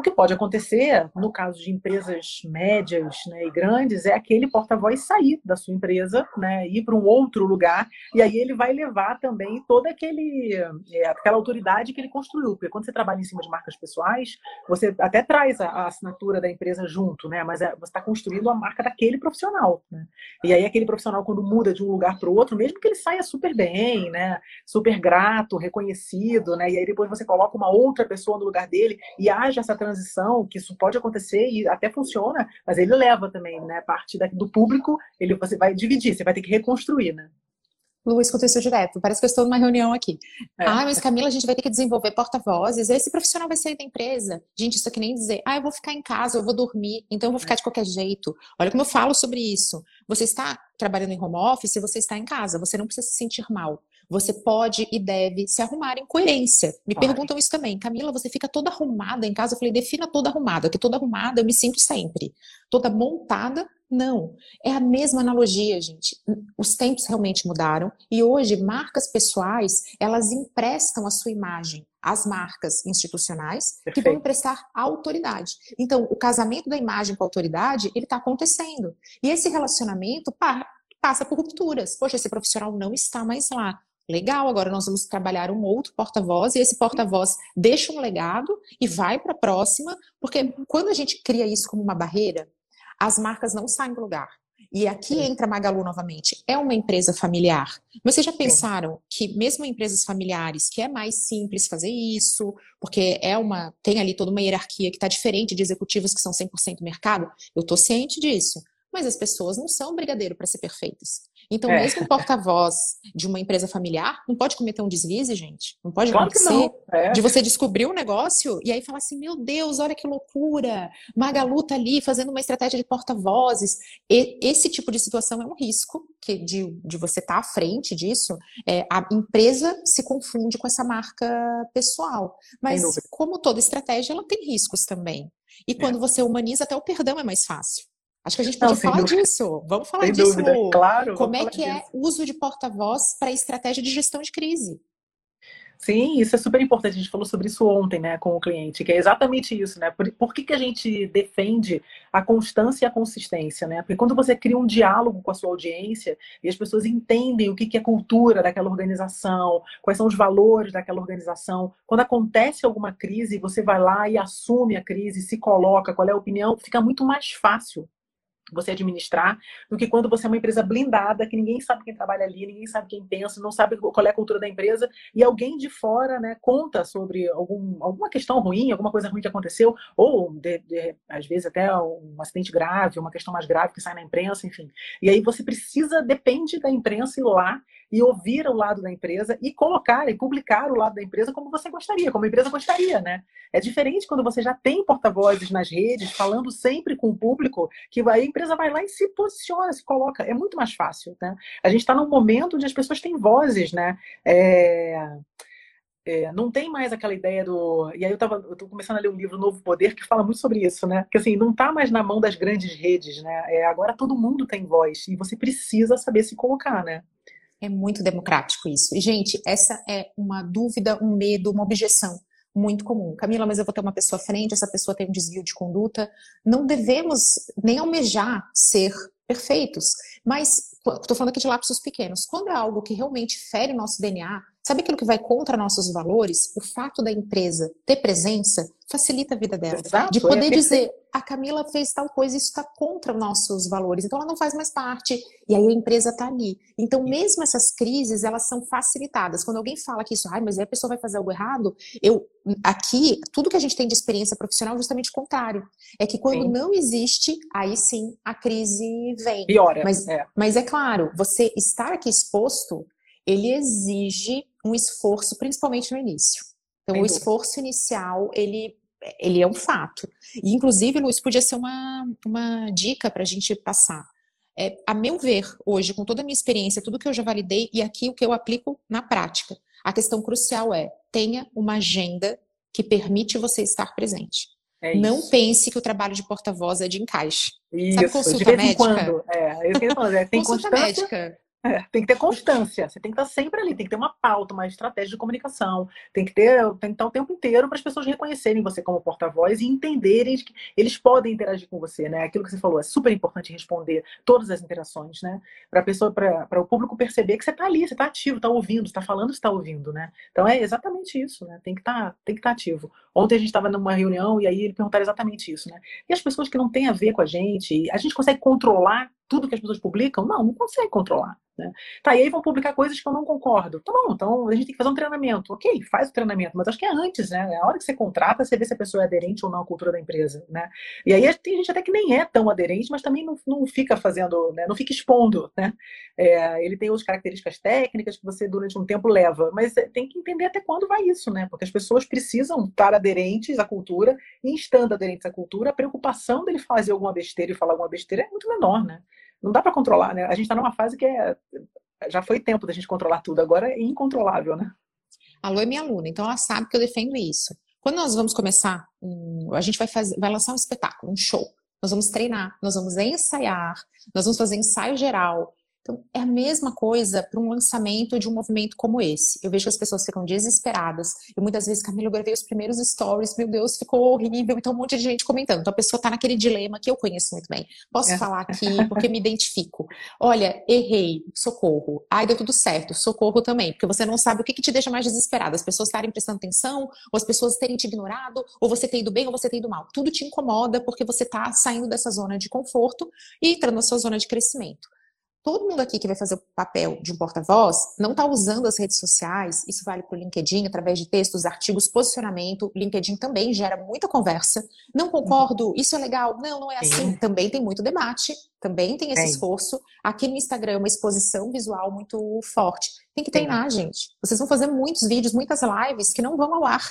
O que pode acontecer, no caso de empresas médias né, e grandes, é aquele porta-voz sair da sua empresa, né, ir para um outro lugar, e aí ele vai levar também toda aquele, é, aquela autoridade que ele construiu. Porque quando você trabalha em cima de marcas pessoais, você até traz a, a assinatura da empresa junto, né, mas é, você está construindo a marca daquele profissional. Né? E aí aquele profissional, quando muda de um lugar para o outro, mesmo que ele saia super bem, né, super grato, reconhecido, né, e aí depois você coloca uma outra pessoa no lugar dele e haja essa transição, que isso pode acontecer e até funciona, mas ele leva também, né? Parte do público, ele, você vai dividir, você vai ter que reconstruir, né? Lu, isso direto. Parece que eu estou numa reunião aqui. É. Ah, mas Camila, a gente vai ter que desenvolver porta-vozes. Esse profissional vai sair da empresa. Gente, isso aqui nem dizer, ah, eu vou ficar em casa, eu vou dormir, então eu vou ficar de qualquer jeito. Olha como eu falo sobre isso. Você está trabalhando em home office, você está em casa, você não precisa se sentir mal. Você pode e deve se arrumar em coerência. Me perguntam isso também. Camila, você fica toda arrumada em casa? Eu falei, defina toda arrumada, porque toda arrumada eu me sinto sempre. Toda montada, não. É a mesma analogia, gente. Os tempos realmente mudaram e hoje marcas pessoais, elas emprestam a sua imagem às marcas institucionais Perfeito. que vão emprestar autoridade. Então, o casamento da imagem com a autoridade, ele está acontecendo. E esse relacionamento passa por rupturas. Poxa, esse profissional não está mais lá. Legal, agora nós vamos trabalhar um outro porta-voz e esse porta-voz deixa um legado e vai para a próxima, porque quando a gente cria isso como uma barreira, as marcas não saem do lugar. E aqui entra a Magalu novamente. É uma empresa familiar. Vocês já pensaram que mesmo empresas familiares, que é mais simples fazer isso, porque é uma tem ali toda uma hierarquia que está diferente de executivos que são 100% mercado, eu estou ciente disso. Mas as pessoas não são brigadeiro para ser perfeitas. Então, é. mesmo um porta-voz de uma empresa familiar não pode cometer um deslize, gente. Não pode claro acontecer é. de você descobrir um negócio e aí falar assim: meu Deus, olha que loucura! Magalu tá ali fazendo uma estratégia de porta-vozes. Esse tipo de situação é um risco que de, de você estar tá à frente disso. É, a empresa se confunde com essa marca pessoal. Mas, como toda estratégia, ela tem riscos também. E quando é. você humaniza, até o perdão é mais fácil. Acho que a gente pode falar dúvida. disso. Vamos falar sem disso. Dúvida. Claro. Como é que é disso. é uso de porta-voz para estratégia de gestão de crise? Sim, isso é super importante. A gente falou sobre isso ontem, né, com o cliente, que é exatamente isso, né? Por, por que, que a gente defende a constância e a consistência, né? Porque quando você cria um diálogo com a sua audiência e as pessoas entendem o que, que é cultura daquela organização, quais são os valores daquela organização, quando acontece alguma crise, você vai lá e assume a crise, se coloca, qual é a opinião, fica muito mais fácil você administrar, do que quando você é uma empresa blindada, que ninguém sabe quem trabalha ali, ninguém sabe quem pensa, não sabe qual é a cultura da empresa, e alguém de fora né, conta sobre algum, alguma questão ruim, alguma coisa ruim que aconteceu, ou de, de, às vezes até um acidente grave, uma questão mais grave que sai na imprensa, enfim. E aí você precisa, depende da imprensa ir lá e ouvir o lado da empresa e colocar e publicar o lado da empresa como você gostaria, como a empresa gostaria, né? É diferente quando você já tem porta-vozes nas redes, falando sempre com o público, que a empresa vai lá e se posiciona, se coloca. É muito mais fácil, né? A gente está num momento onde as pessoas têm vozes, né? É... É, não tem mais aquela ideia do. E aí eu, tava, eu tô começando a ler um livro Novo Poder que fala muito sobre isso, né? Que assim, não tá mais na mão das grandes redes, né? É, agora todo mundo tem voz e você precisa saber se colocar, né? É muito democrático isso. E, gente, essa é uma dúvida, um medo, uma objeção muito comum. Camila, mas eu vou ter uma pessoa à frente, essa pessoa tem um desvio de conduta. Não devemos nem almejar ser perfeitos, mas estou falando aqui de lapsos pequenos. Quando é algo que realmente fere o nosso DNA, Sabe aquilo que vai contra nossos valores? O fato da empresa ter presença facilita a vida dela. Exato, de é poder é dizer, a Camila fez tal coisa, isso está contra nossos valores, então ela não faz mais parte. E aí a empresa está ali. Então, mesmo essas crises, elas são facilitadas. Quando alguém fala que isso, ai, mas aí a pessoa vai fazer algo errado, eu aqui, tudo que a gente tem de experiência profissional é justamente o contrário. É que quando sim. não existe, aí sim a crise vem. Piora. Mas é. mas é claro, você estar aqui exposto ele exige um esforço, principalmente no início. Então, o esforço inicial, ele, ele é um fato. E, inclusive, Luiz, podia ser uma, uma dica para a gente passar. É, a meu ver, hoje, com toda a minha experiência, tudo que eu já validei, e aqui o que eu aplico na prática, a questão crucial é tenha uma agenda que permite você estar presente. É não pense que o trabalho de porta-voz é de encaixe. Isso, Sabe consulta de vez médica? Em quando. É, eu queria falar, é, tem consulta médica. É, tem que ter constância, você tem que estar sempre ali, tem que ter uma pauta, uma estratégia de comunicação, tem que ter, tem que estar o tempo inteiro para as pessoas reconhecerem você como porta-voz e entenderem que eles podem interagir com você, né? Aquilo que você falou é super importante responder todas as interações, né? Para pessoa, para o público perceber que você está ali, você está ativo, está ouvindo, está falando, está ouvindo, né? Então é exatamente isso, né? Tem que estar, tá, tem que estar ativo. Ontem a gente estava numa reunião e aí ele perguntaram exatamente isso, né? E as pessoas que não têm a ver com a gente, a gente consegue controlar tudo que as pessoas publicam? Não, não consegue controlar. Né? Tá, e aí vão publicar coisas que eu não concordo. Tá bom, então a gente tem que fazer um treinamento. Ok, faz o treinamento, mas acho que é antes, né? É a hora que você contrata, você vê se a pessoa é aderente ou não à cultura da empresa, né? E aí tem gente até que nem é tão aderente, mas também não, não fica fazendo, né? não fica expondo, né? É, ele tem outras características técnicas que você durante um tempo leva, mas é, tem que entender até quando vai isso, né? Porque as pessoas precisam estar aderentes à cultura e estando aderentes à cultura, a preocupação dele fazer alguma besteira e falar alguma besteira é muito menor, né? Não dá para controlar, né? A gente está numa fase que é, já foi tempo da gente controlar tudo, agora é incontrolável, né? A Lu é minha aluna, então ela sabe que eu defendo isso. Quando nós vamos começar, a gente vai, fazer, vai lançar um espetáculo, um show. Nós vamos treinar, nós vamos ensaiar, nós vamos fazer ensaio geral, então, é a mesma coisa para um lançamento de um movimento como esse. Eu vejo que as pessoas ficam desesperadas. E muitas vezes, Camila, eu gravei os primeiros stories, meu Deus, ficou horrível. Então, um monte de gente comentando. Então, a pessoa está naquele dilema que eu conheço muito bem. Posso é. falar aqui [laughs] porque me identifico. Olha, errei, socorro. Ai, deu tudo certo, socorro também. Porque você não sabe o que, que te deixa mais desesperada. As pessoas estarem prestando atenção, ou as pessoas terem te ignorado, ou você ter ido bem, ou você ter ido mal. Tudo te incomoda porque você está saindo dessa zona de conforto e entrando na sua zona de crescimento todo mundo aqui que vai fazer o papel de um porta-voz não está usando as redes sociais, isso vale para o LinkedIn, através de textos, artigos, posicionamento. LinkedIn também gera muita conversa. Não concordo, isso é legal, não, não é assim. Sim. Também tem muito debate, também tem esse Sim. esforço. Aqui no Instagram, uma exposição visual muito forte. Tem que treinar, gente. Vocês vão fazer muitos vídeos, muitas lives que não vão ao ar.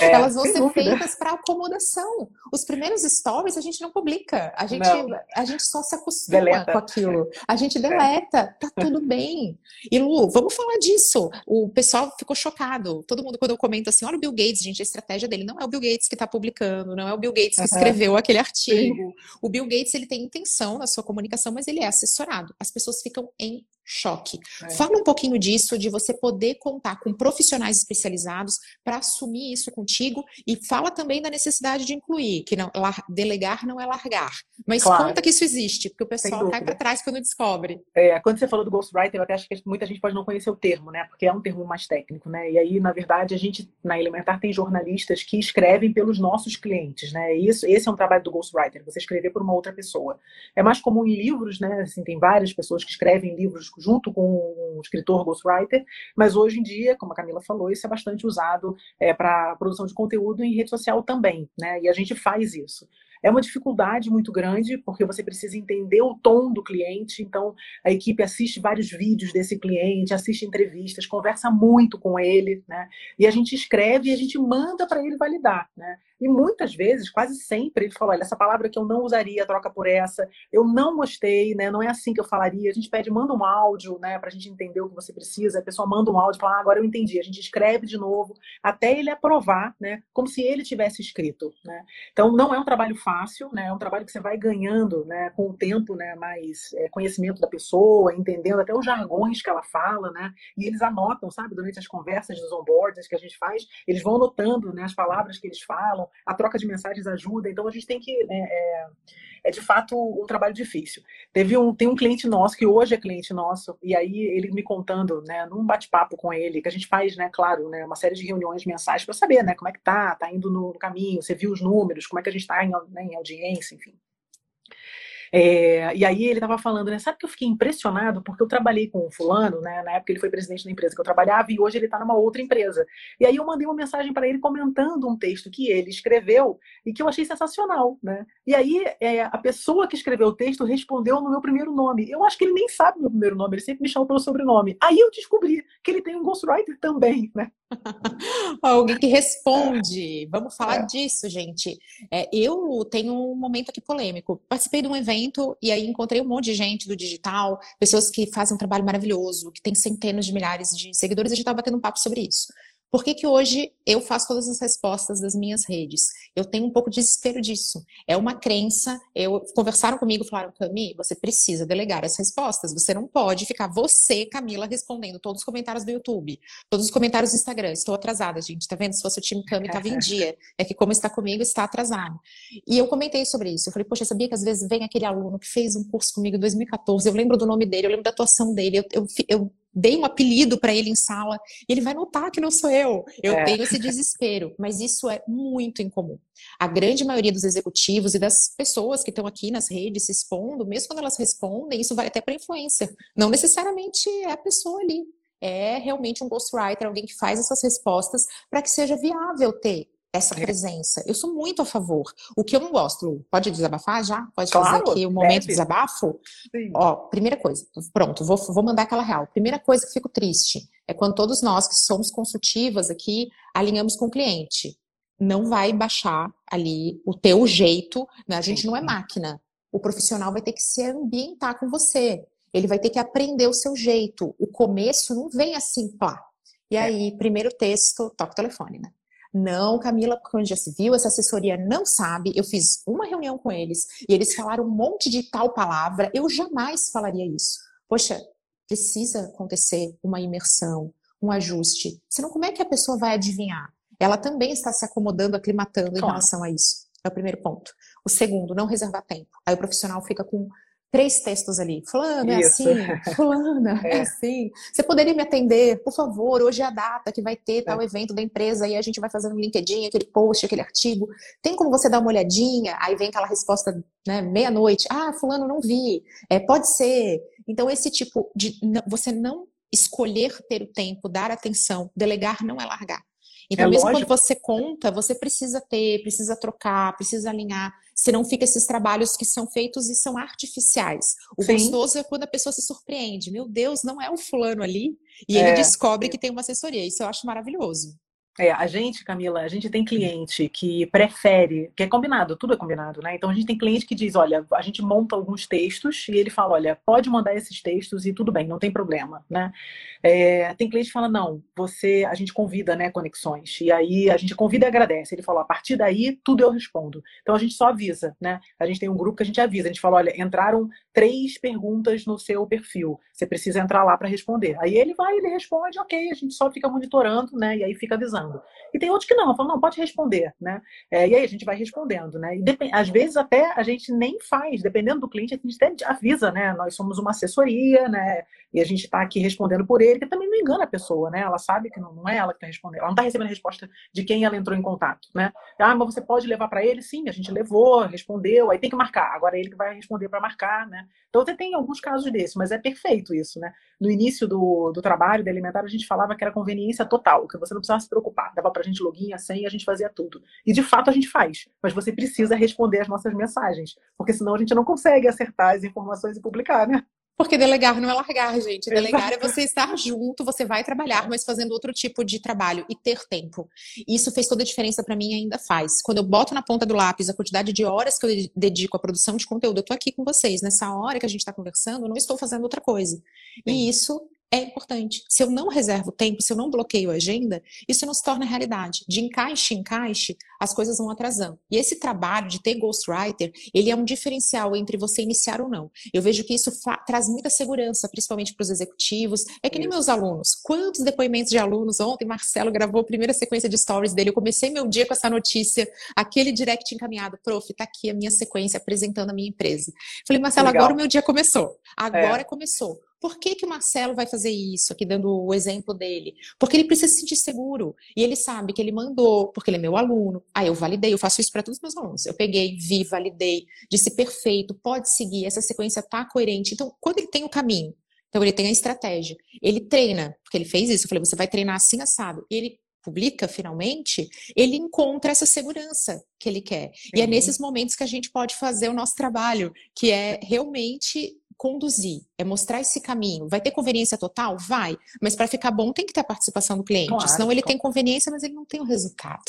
É, [laughs] Elas vão ser dúvida. feitas para acomodação. Os primeiros stories a gente não publica, a gente, a gente só se acostuma deleta. com aquilo. A gente deleta, é. tá [laughs] tudo bem. E Lu, vamos falar disso. O pessoal ficou chocado. Todo mundo, quando eu comento assim, olha o Bill Gates, gente, a estratégia dele não é o Bill Gates que está publicando, não é o Bill Gates que escreveu aquele artigo. Sim. O Bill Gates ele tem intenção na sua comunicação, mas ele é assessorado. As pessoas ficam em choque. É. Fala um pouquinho disso, de você poder contar com profissionais especializados para assumir isso contigo e fala também da necessidade de incluir, que não, delegar não é largar. Mas claro. conta que isso existe, porque o pessoal cai para trás quando descobre. É, quando você falou do ghostwriter, eu até acho que muita gente pode não conhecer o termo, né? Porque é um termo mais técnico, né? E aí, na verdade, a gente, na Elementar, tem jornalistas que escrevem pelos nossos clientes, né? Isso, esse é um trabalho do ghostwriter, você escrever por uma outra pessoa. É mais comum em livros, né? Assim, tem várias pessoas que escrevem livros junto com um escritor ghostwriter, mas hoje em dia, como a Camila falou, isso é bastante usado é, para produção de conteúdo em rede social também, né? E a gente faz isso. É uma dificuldade muito grande, porque você precisa entender o tom do cliente. Então, a equipe assiste vários vídeos desse cliente, assiste entrevistas, conversa muito com ele, né? E a gente escreve e a gente manda para ele validar, né? E muitas vezes, quase sempre, ele fala: olha, essa palavra que eu não usaria, troca por essa, eu não gostei, né? Não é assim que eu falaria. A gente pede, manda um áudio, né, para a gente entender o que você precisa. A pessoa manda um áudio e fala: ah, agora eu entendi. A gente escreve de novo, até ele aprovar, né? Como se ele tivesse escrito, né? Então, não é um trabalho fácil, né? É um trabalho que você vai ganhando, né, com o tempo, né, mais é, conhecimento da pessoa, entendendo até os jargões que ela fala, né? E eles anotam, sabe, durante as conversas dos onboards que a gente faz, eles vão anotando, né, as palavras que eles falam a troca de mensagens ajuda, então a gente tem que. Né, é, é, de fato um trabalho difícil. Teve um, tem um cliente nosso, que hoje é cliente nosso, e aí ele me contando, né, num bate-papo com ele, que a gente faz, né, claro, né, uma série de reuniões mensais para saber, né, como é que tá, tá indo no caminho, você viu os números, como é que a gente está em, né, em audiência, enfim. É, e aí ele estava falando, né? Sabe que eu fiquei impressionado porque eu trabalhei com o fulano, né? Na época ele foi presidente da empresa que eu trabalhava e hoje ele está numa outra empresa. E aí eu mandei uma mensagem para ele comentando um texto que ele escreveu e que eu achei sensacional, né? E aí é, a pessoa que escreveu o texto respondeu no meu primeiro nome. Eu acho que ele nem sabe meu primeiro nome, ele sempre me chama pelo sobrenome. Aí eu descobri que ele tem um ghostwriter também, né? [laughs] Alguém que responde. Vamos falar é. disso, gente. É, eu tenho um momento aqui polêmico. Participei de um evento e aí encontrei um monte de gente do digital, pessoas que fazem um trabalho maravilhoso, que tem centenas de milhares de seguidores. A gente estava batendo um papo sobre isso. Por que, que hoje eu faço todas as respostas das minhas redes? Eu tenho um pouco de desespero disso. É uma crença. Eu conversaram comigo, falaram, Cami, você precisa delegar as respostas. Você não pode ficar você, Camila, respondendo todos os comentários do YouTube, todos os comentários do Instagram. Estou atrasada, gente. Tá vendo? Se fosse o time Cami, estava em dia. É que como está comigo, está atrasado. E eu comentei sobre isso. Eu falei, poxa, sabia que às vezes vem aquele aluno que fez um curso comigo em 2014. Eu lembro do nome dele, eu lembro da atuação dele. eu, eu, eu dei um apelido para ele em sala e ele vai notar que não sou eu. Eu é. tenho esse desespero, mas isso é muito incomum. A grande maioria dos executivos e das pessoas que estão aqui nas redes se expondo, mesmo quando elas respondem, isso vale até para influência. Não necessariamente é a pessoa ali. É realmente um ghostwriter, alguém que faz essas respostas para que seja viável ter essa é. presença. Eu sou muito a favor. O que eu não gosto, pode desabafar já? Pode claro, fazer aqui o um momento de desabafo? Sim. Ó, primeira coisa, pronto, vou, vou mandar aquela real. Primeira coisa que fico triste é quando todos nós que somos consultivas aqui alinhamos com o cliente. Não vai baixar ali o teu jeito, né? a gente Sim. não é máquina. O profissional vai ter que se ambientar com você. Ele vai ter que aprender o seu jeito. O começo não vem assim, pá. E é. aí, primeiro texto, toca o telefone, né? Não, Camila, porque onde já se viu, essa assessoria não sabe. Eu fiz uma reunião com eles e eles falaram um monte de tal palavra. Eu jamais falaria isso. Poxa, precisa acontecer uma imersão, um ajuste. Senão, como é que a pessoa vai adivinhar? Ela também está se acomodando, aclimatando claro. em relação a isso. É o primeiro ponto. O segundo, não reservar tempo. Aí o profissional fica com três textos ali. Fulano, é Isso. assim. [laughs] Fulana, é. é. assim. Você poderia me atender, por favor? Hoje é a data que vai ter tal é. evento da empresa e a gente vai fazendo no LinkedIn, aquele post, aquele artigo. Tem como você dar uma olhadinha? Aí vem aquela resposta, né, meia-noite. Ah, fulano, não vi. É, pode ser. Então, esse tipo de... Você não escolher ter o tempo, dar atenção, delegar não é largar. Então, é mesmo lógico. quando você conta, você precisa ter, precisa trocar, precisa alinhar. Senão fica esses trabalhos que são feitos e são artificiais. O Sim. gostoso é quando a pessoa se surpreende. Meu Deus, não é o fulano ali. E é. ele descobre que tem uma assessoria. Isso eu acho maravilhoso. É, a gente, Camila, a gente tem cliente que prefere, que é combinado, tudo é combinado, né? Então a gente tem cliente que diz, olha, a gente monta alguns textos e ele fala, olha, pode mandar esses textos e tudo bem, não tem problema, né? É, tem cliente que fala, não, você, a gente convida, né, conexões, e aí a gente convida e agradece. Ele falou, a partir daí, tudo eu respondo. Então a gente só avisa, né? A gente tem um grupo que a gente avisa, a gente fala, olha, entraram três perguntas no seu perfil, você precisa entrar lá para responder. Aí ele vai, ele responde, ok, a gente só fica monitorando, né? E aí fica avisando. E tem outros que não, falam, não, pode responder, né? É, e aí a gente vai respondendo, né? E depend... às vezes até a gente nem faz, dependendo do cliente, a gente até avisa, né? Nós somos uma assessoria, né? E a gente está aqui respondendo por ele, que também não engana a pessoa, né? Ela sabe que não, não é ela que está respondendo, ela não está recebendo a resposta de quem ela entrou em contato, né? Ah, mas você pode levar para ele? Sim, a gente levou, respondeu, aí tem que marcar. Agora é ele que vai responder para marcar, né? Então você tem alguns casos desses, mas é perfeito isso, né? No início do, do trabalho da Elementar, a gente falava que era conveniência total, que você não precisava se preocupar. Dava pra gente login, a senha, a gente fazia tudo. E de fato a gente faz, mas você precisa responder as nossas mensagens, porque senão a gente não consegue acertar as informações e publicar, né? Porque delegar não é largar, gente. Delegar Exato. é você estar junto, você vai trabalhar, mas fazendo outro tipo de trabalho e ter tempo. Isso fez toda a diferença para mim e ainda faz. Quando eu boto na ponta do lápis a quantidade de horas que eu dedico à produção de conteúdo, eu tô aqui com vocês. Nessa hora que a gente está conversando, eu não estou fazendo outra coisa. Sim. E isso é importante. Se eu não reservo tempo, se eu não bloqueio a agenda, isso não se torna realidade. De encaixe em encaixe, as coisas vão atrasando. E esse trabalho de ter ghostwriter, ele é um diferencial entre você iniciar ou não. Eu vejo que isso traz muita segurança, principalmente para os executivos. É que nem meus alunos. Quantos depoimentos de alunos? Ontem, Marcelo gravou a primeira sequência de stories dele. Eu comecei meu dia com essa notícia, aquele direct encaminhado. Prof, tá aqui a minha sequência apresentando a minha empresa. Falei, Marcelo, Legal. agora o meu dia começou. Agora é. começou. Por que, que o Marcelo vai fazer isso? Aqui dando o exemplo dele. Porque ele precisa se sentir seguro. E ele sabe que ele mandou, porque ele é meu aluno. Aí eu validei, eu faço isso para todos os meus alunos. Eu peguei, vi, validei, disse perfeito, pode seguir, essa sequência tá coerente. Então, quando ele tem o caminho, então ele tem a estratégia, ele treina, porque ele fez isso, eu falei, você vai treinar assim assado. E ele publica finalmente, ele encontra essa segurança que ele quer. Sim. E é nesses momentos que a gente pode fazer o nosso trabalho, que é realmente conduzir, é mostrar esse caminho. Vai ter conveniência total? Vai. Mas para ficar bom tem que ter a participação do cliente. Claro, Senão ele tem conveniência, mas ele não tem o resultado.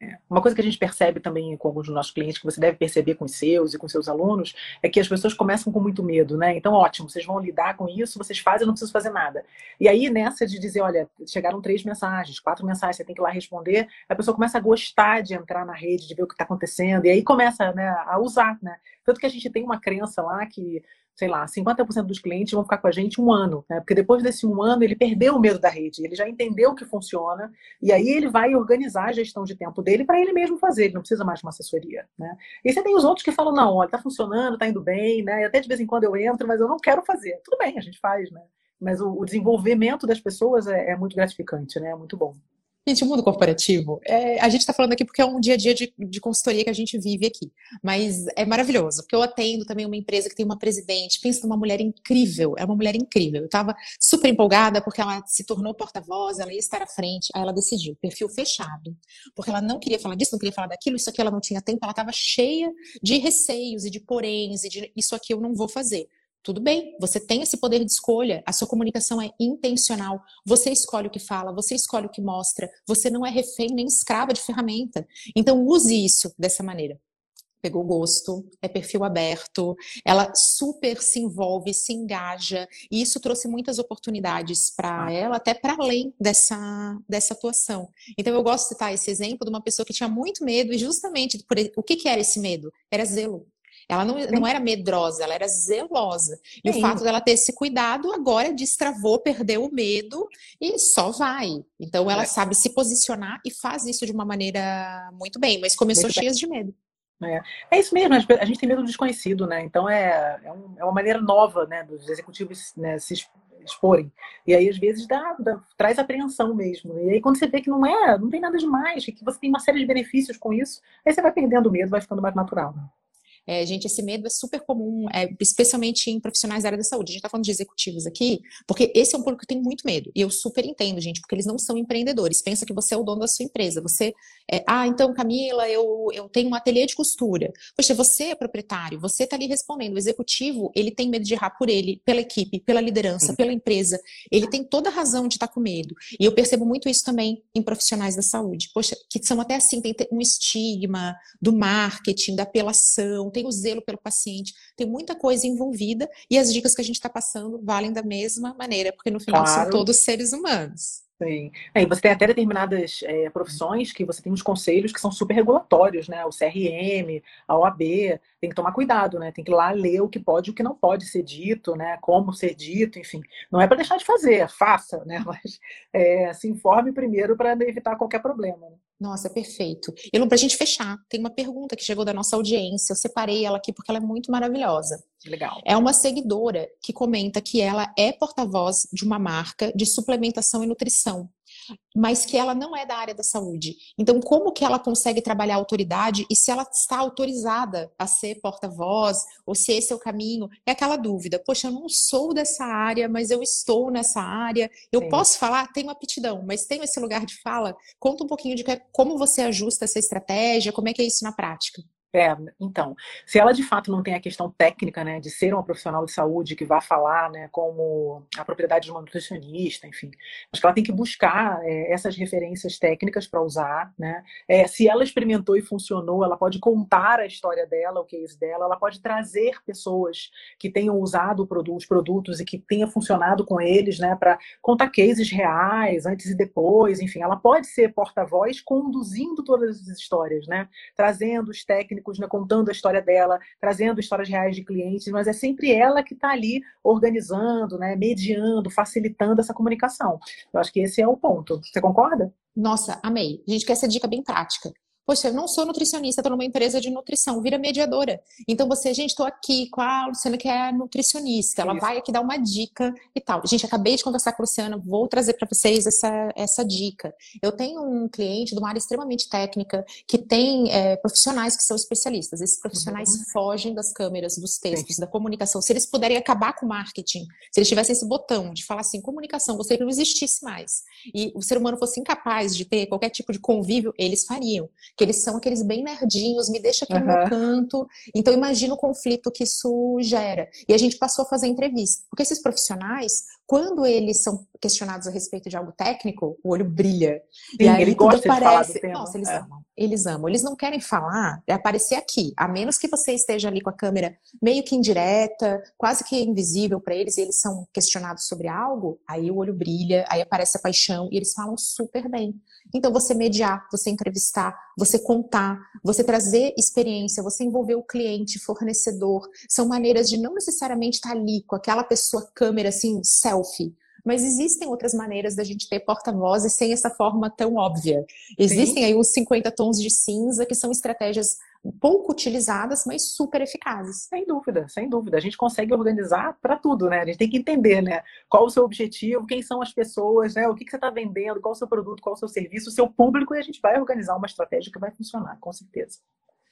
É. Uma coisa que a gente percebe também com alguns dos nossos clientes, que você deve perceber com os seus e com seus alunos, é que as pessoas começam com muito medo, né? Então, ótimo, vocês vão lidar com isso, vocês fazem, eu não preciso fazer nada. E aí, nessa de dizer, olha, chegaram três mensagens, quatro mensagens, você tem que ir lá responder, a pessoa começa a gostar de entrar na rede, de ver o que está acontecendo, e aí começa né, a usar, né? Tanto que a gente tem uma crença lá que sei lá, 50% dos clientes vão ficar com a gente um ano, né? Porque depois desse um ano ele perdeu o medo da rede, ele já entendeu o que funciona, e aí ele vai organizar a gestão de tempo dele para ele mesmo fazer, ele não precisa mais de uma assessoria, né? E você tem os outros que falam, não, olha, tá funcionando, tá indo bem, né? E até de vez em quando eu entro, mas eu não quero fazer. Tudo bem, a gente faz, né? Mas o, o desenvolvimento das pessoas é, é muito gratificante, né? É muito bom. Gente, o mundo corporativo, é, a gente está falando aqui porque é um dia a dia de, de, consultoria que a gente vive aqui. Mas é maravilhoso, porque eu atendo também uma empresa que tem uma presidente, pensa numa mulher incrível, é uma mulher incrível. Eu estava super empolgada porque ela se tornou porta-voz, ela ia estar à frente, aí ela decidiu, perfil fechado, porque ela não queria falar disso, não queria falar daquilo, isso aqui ela não tinha tempo, ela estava cheia de receios e de poréns e de isso aqui eu não vou fazer. Tudo bem, você tem esse poder de escolha, a sua comunicação é intencional, você escolhe o que fala, você escolhe o que mostra, você não é refém nem escrava de ferramenta. Então, use isso dessa maneira. Pegou gosto, é perfil aberto, ela super se envolve, se engaja, e isso trouxe muitas oportunidades para ah. ela, até para além dessa, dessa atuação. Então, eu gosto de citar esse exemplo de uma pessoa que tinha muito medo, e justamente por, o que, que era esse medo? Era zelo. Ela não, não era medrosa, ela era zelosa. E Sim. o fato dela ter esse cuidado agora destravou, perdeu o medo e só vai. Então ela é. sabe se posicionar e faz isso de uma maneira muito bem, mas começou cheia de medo. É. é. isso mesmo, a gente tem medo do desconhecido, né? Então é, é, um, é uma maneira nova né, dos executivos né, se exporem. E aí, às vezes, dá, dá, traz apreensão mesmo. E aí, quando você vê que não é, não tem nada demais, que você tem uma série de benefícios com isso, aí você vai perdendo o medo, vai ficando mais natural. Né? É, gente, esse medo é super comum, é, especialmente em profissionais da área da saúde. A gente está falando de executivos aqui, porque esse é um público que tem muito medo. E eu super entendo, gente, porque eles não são empreendedores. Pensa que você é o dono da sua empresa. Você, é, ah, então, Camila, eu, eu tenho um ateliê de costura. Poxa, você é proprietário, você está ali respondendo. O executivo, ele tem medo de errar por ele, pela equipe, pela liderança, pela empresa. Ele tem toda a razão de estar tá com medo. E eu percebo muito isso também em profissionais da saúde. Poxa, que são até assim, tem um estigma do marketing, da apelação, tem o zelo pelo paciente, tem muita coisa envolvida e as dicas que a gente está passando valem da mesma maneira, porque no final claro. são todos seres humanos. Sim. É, e você tem até determinadas é, profissões que você tem uns conselhos que são super regulatórios, né? O CRM, a OAB, tem que tomar cuidado, né? Tem que ir lá ler o que pode e o que não pode ser dito, né? Como ser dito, enfim. Não é para deixar de fazer, faça, né? [laughs] Mas é, se informe primeiro para evitar qualquer problema. Né? Nossa, perfeito. E para a gente fechar, tem uma pergunta que chegou da nossa audiência. Eu separei ela aqui porque ela é muito maravilhosa. Legal. É uma seguidora que comenta que ela é porta-voz de uma marca de suplementação e nutrição mas que ela não é da área da saúde. Então, como que ela consegue trabalhar a autoridade e se ela está autorizada a ser porta-voz ou se esse é o caminho? É aquela dúvida. Poxa, eu não sou dessa área, mas eu estou nessa área. Eu Sim. posso falar, tenho aptidão, mas tenho esse lugar de fala. Conta um pouquinho de como você ajusta essa estratégia, como é que é isso na prática? É, então, se ela de fato não tem a questão técnica, né, de ser uma profissional de saúde que vá falar, né, como a propriedade de uma nutricionista, enfim, acho que ela tem que buscar é, essas referências técnicas para usar, né, é, se ela experimentou e funcionou, ela pode contar a história dela, o case dela, ela pode trazer pessoas que tenham usado os produtos e que tenha funcionado com eles, né, para contar cases reais, antes e depois, enfim, ela pode ser porta-voz conduzindo todas as histórias, né, trazendo os técnicos técnicos, né, contando a história dela, trazendo histórias reais de clientes, mas é sempre ela que está ali organizando, né, mediando, facilitando essa comunicação. Eu acho que esse é o ponto. Você concorda? Nossa, amei. A gente quer essa dica bem prática. Poxa, eu não sou nutricionista, estou numa empresa de nutrição, vira mediadora. Então você, gente, estou aqui com a Luciana, que é nutricionista, ela Isso. vai aqui dar uma dica e tal. Gente, acabei de conversar com a Luciana, vou trazer para vocês essa, essa dica. Eu tenho um cliente de uma área extremamente técnica que tem é, profissionais que são especialistas. Esses profissionais uhum. fogem das câmeras, dos textos, Sim. da comunicação. Se eles puderem acabar com o marketing, se eles tivessem esse botão de falar assim, comunicação, gostaria que não existisse mais, e o ser humano fosse incapaz de ter qualquer tipo de convívio, eles fariam que eles são aqueles bem nerdinhos, me deixa aqui uhum. no meu canto. Então imagina o conflito que isso gera. E a gente passou a fazer entrevista. Porque esses profissionais, quando eles são questionados a respeito de algo técnico, o olho brilha. Sim, e aí ele tudo parece. Nossa, eles é. amam. Eles amam. Eles não querem falar, é aparecer aqui. A menos que você esteja ali com a câmera meio que indireta, quase que invisível para eles, e eles são questionados sobre algo, aí o olho brilha, aí aparece a paixão, e eles falam super bem. Então, você mediar, você entrevistar, você contar, você trazer experiência, você envolver o cliente, fornecedor, são maneiras de não necessariamente estar ali com aquela pessoa câmera assim, selfie, mas existem outras maneiras da gente ter porta-vozes sem essa forma tão óbvia. Existem Sim. aí os 50 tons de cinza, que são estratégias pouco utilizadas, mas super eficazes. Sem dúvida, sem dúvida. A gente consegue organizar para tudo, né? A gente tem que entender, né? Qual o seu objetivo, quem são as pessoas, né? O que, que você está vendendo, qual o seu produto, qual o seu serviço, o seu público, e a gente vai organizar uma estratégia que vai funcionar, com certeza.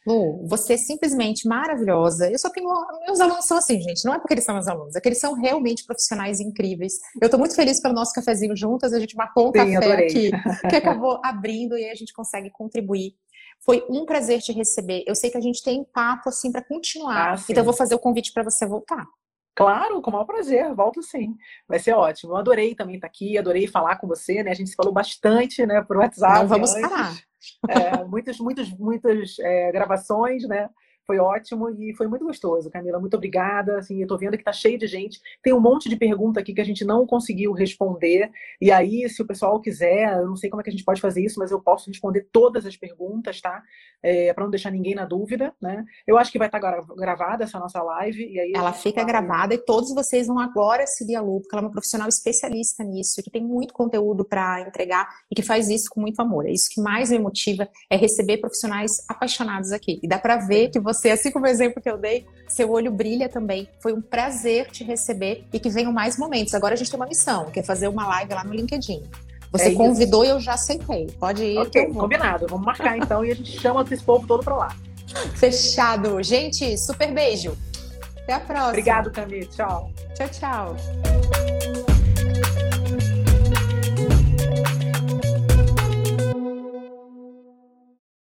Lu, você é simplesmente maravilhosa. Eu só tenho. Meus alunos são assim, gente. Não é porque eles são meus alunos, é que eles são realmente profissionais incríveis. Eu estou muito feliz pelo nosso cafezinho juntas. A gente marcou um Sim, café adorei. aqui [laughs] que acabou abrindo e a gente consegue contribuir. Foi um prazer te receber. Eu sei que a gente tem papo assim para continuar. Ah, então eu vou fazer o convite para você voltar. Claro, com o maior prazer, volto sim. Vai ser ótimo. Eu adorei também estar aqui, adorei falar com você, né? A gente se falou bastante, né, por WhatsApp. Não vamos antes. parar. É, muitas, muitas, muitas é, gravações, né? Foi ótimo e foi muito gostoso, Camila. Muito obrigada. Assim, eu tô vendo que tá cheio de gente. Tem um monte de pergunta aqui que a gente não conseguiu responder. E aí, se o pessoal quiser, eu não sei como é que a gente pode fazer isso, mas eu posso responder todas as perguntas, tá? É, para não deixar ninguém na dúvida, né? Eu acho que vai estar tá gravada essa nossa live. E aí ela fica vai... gravada e todos vocês vão agora seguir a Lu, porque ela é uma profissional especialista nisso, que tem muito conteúdo para entregar e que faz isso com muito amor. É isso que mais me motiva, é receber profissionais apaixonados aqui. E dá para ver que você você, assim como o exemplo que eu dei, seu olho brilha também. Foi um prazer te receber e que venham mais momentos. Agora a gente tem uma missão, que é fazer uma live lá no LinkedIn. Você é convidou e eu já aceitei. Pode ir. Ok, combinado. Vamos marcar então e a gente chama esse povo todo para lá. Fechado. Gente, super beijo. Até a próxima. Obrigado, Camille. Tchau. Tchau, tchau.